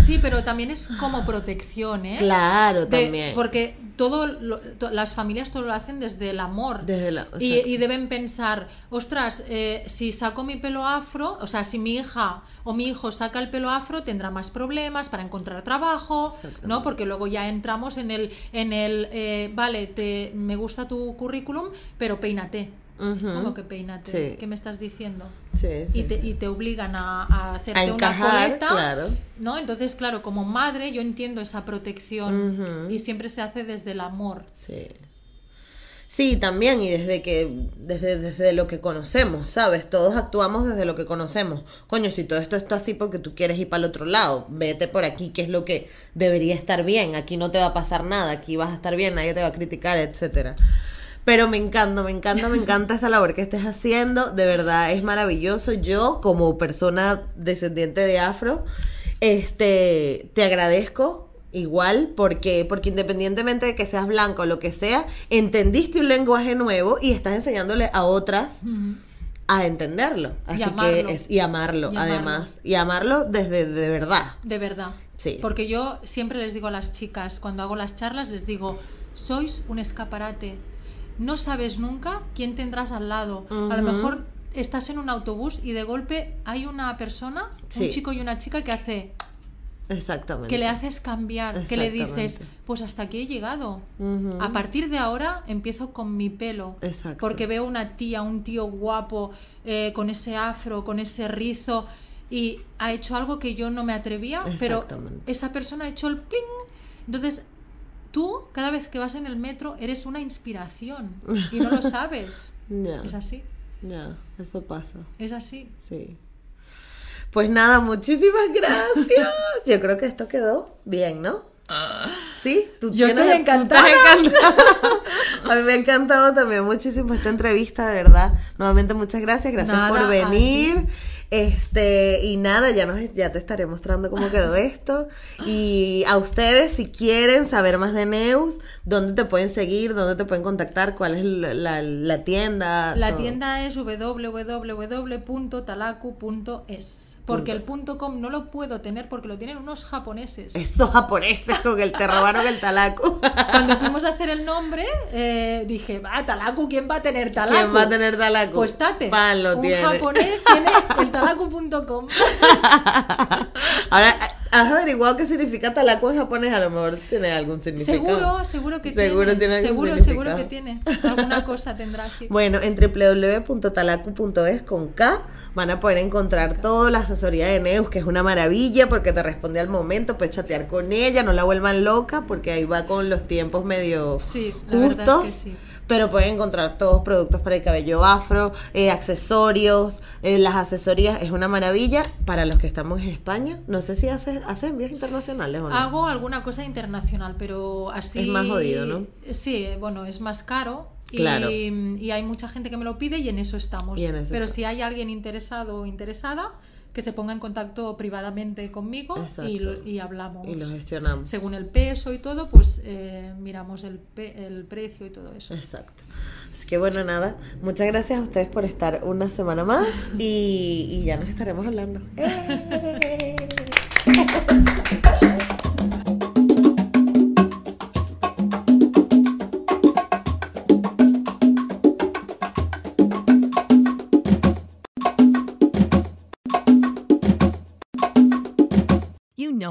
Sí, pero también es como protección, ¿eh? Claro, De- también. porque todo lo- to- las familias todo lo hacen desde el amor. Desde la- y, deben pensar, ostras, eh, si saco mi pelo afro, o sea, si mi hija o mi hijo saca el pelo afro, tendrá más problemas para encontrar trabajo. ¿no? Porque luego ya entramos en el, en el eh, vale, te, me gusta tu currículum, pero peínate. ¿Cómo que peínate? Sí. ¿Qué me estás diciendo? Sí, sí, y, te, y te obligan a, a hacerte A una coleta, claro. ¿no? Entonces, claro, como madre yo entiendo esa protección y siempre se hace desde el amor. Sí. Sí, también, y desde que, desde, desde lo que conocemos, ¿sabes? Todos actuamos desde lo que conocemos. Coño, si todo esto está así porque tú quieres ir para el otro lado, vete por aquí, que es lo que debería estar bien. Aquí no te va a pasar nada, aquí vas a estar bien, nadie te va a criticar, etcétera. Pero me encanta, me encanta, me encanta esta labor que estés haciendo. De verdad, es maravilloso. Yo, como persona descendiente de afro, este, te agradezco igual porque, porque independientemente de que seas blanco o lo que sea, entendiste un lenguaje nuevo y estás enseñándole a otras a entenderlo. Así amarlo. que es, y amarlo, Y amarlo. además. Y amarlo desde de verdad. De verdad. Sí. Porque yo siempre les digo a las chicas, cuando hago las charlas, les digo, sois un escaparate. No sabes nunca quién tendrás al lado. A lo mejor estás en un autobús y de golpe hay una persona, Sí. un chico y una chica que hace Exactamente. que le haces cambiar, que le dices, pues hasta aquí he llegado. A partir de ahora empiezo con mi pelo. Exacto. Porque veo una tía, un tío guapo, eh, con ese afro, con ese rizo, y ha hecho algo que yo no me atrevía, pero esa persona ha hecho el pling. Entonces, tú, cada vez que vas en el metro, eres una inspiración y no lo sabes. Ya, Es así, ya, eso pasa. es así. Sí. Pues nada, muchísimas gracias. Yo creo que esto quedó bien, ¿no? Sí, tú Yo tienes- estoy encantada. A mí me ha encantado también muchísimo esta entrevista, de verdad. Nuevamente muchas gracias, gracias Nada, por venir. Este, y nada, ya nos ya te estaré mostrando cómo quedó esto. Y a ustedes, si quieren saber más de Neus, dónde te pueden seguir, dónde te pueden contactar, cuál es la, la- la tienda. La todo. tienda es www.talaku.es. Porque el punto .com no lo puedo tener porque lo tienen unos japoneses. Esos japoneses con el te robaron el talaco. Cuando fuimos a hacer el nombre, eh, dije, va, Talaku, ¿quién va a tener Talaku? ¿Quién va a tener talaco? Pues Tate, Pan lo un tiene. japonés tiene el talaku.com. Ahora, ¿has averiguado qué significa talaco en japonés? A lo mejor tiene algún significado. Seguro, seguro que Seguro tiene. tiene algún seguro, significado. seguro que tiene. Alguna cosa tendrá así. Bueno, en www.talacu.es con K van a poder encontrar toda la asesoría de Neus, que es una maravilla porque te responde al momento, puedes chatear con ella, no la vuelvan loca porque ahí va con los tiempos medio Sí, la verdad justos. es que sí. Pero pueden encontrar todos productos para el cabello afro, eh, accesorios, eh, las asesorías es una maravilla para los que estamos en España. No sé si hace, hace envíos internacionales o no. Hago alguna cosa internacional, pero así... Es más jodido, ¿no? Sí, bueno, es más caro. y- Claro. Y, hay mucha gente que me lo pide y en eso estamos. Y en eso pero está. si hay alguien interesado o interesada, que se ponga en contacto privadamente conmigo y, y hablamos. Y lo gestionamos. Según el peso y todo, pues eh, miramos el, pe- el precio y todo eso. Exacto. Así que bueno, nada. Muchas gracias a ustedes por estar una semana más y, y ya nos estaremos hablando. ¡Eh!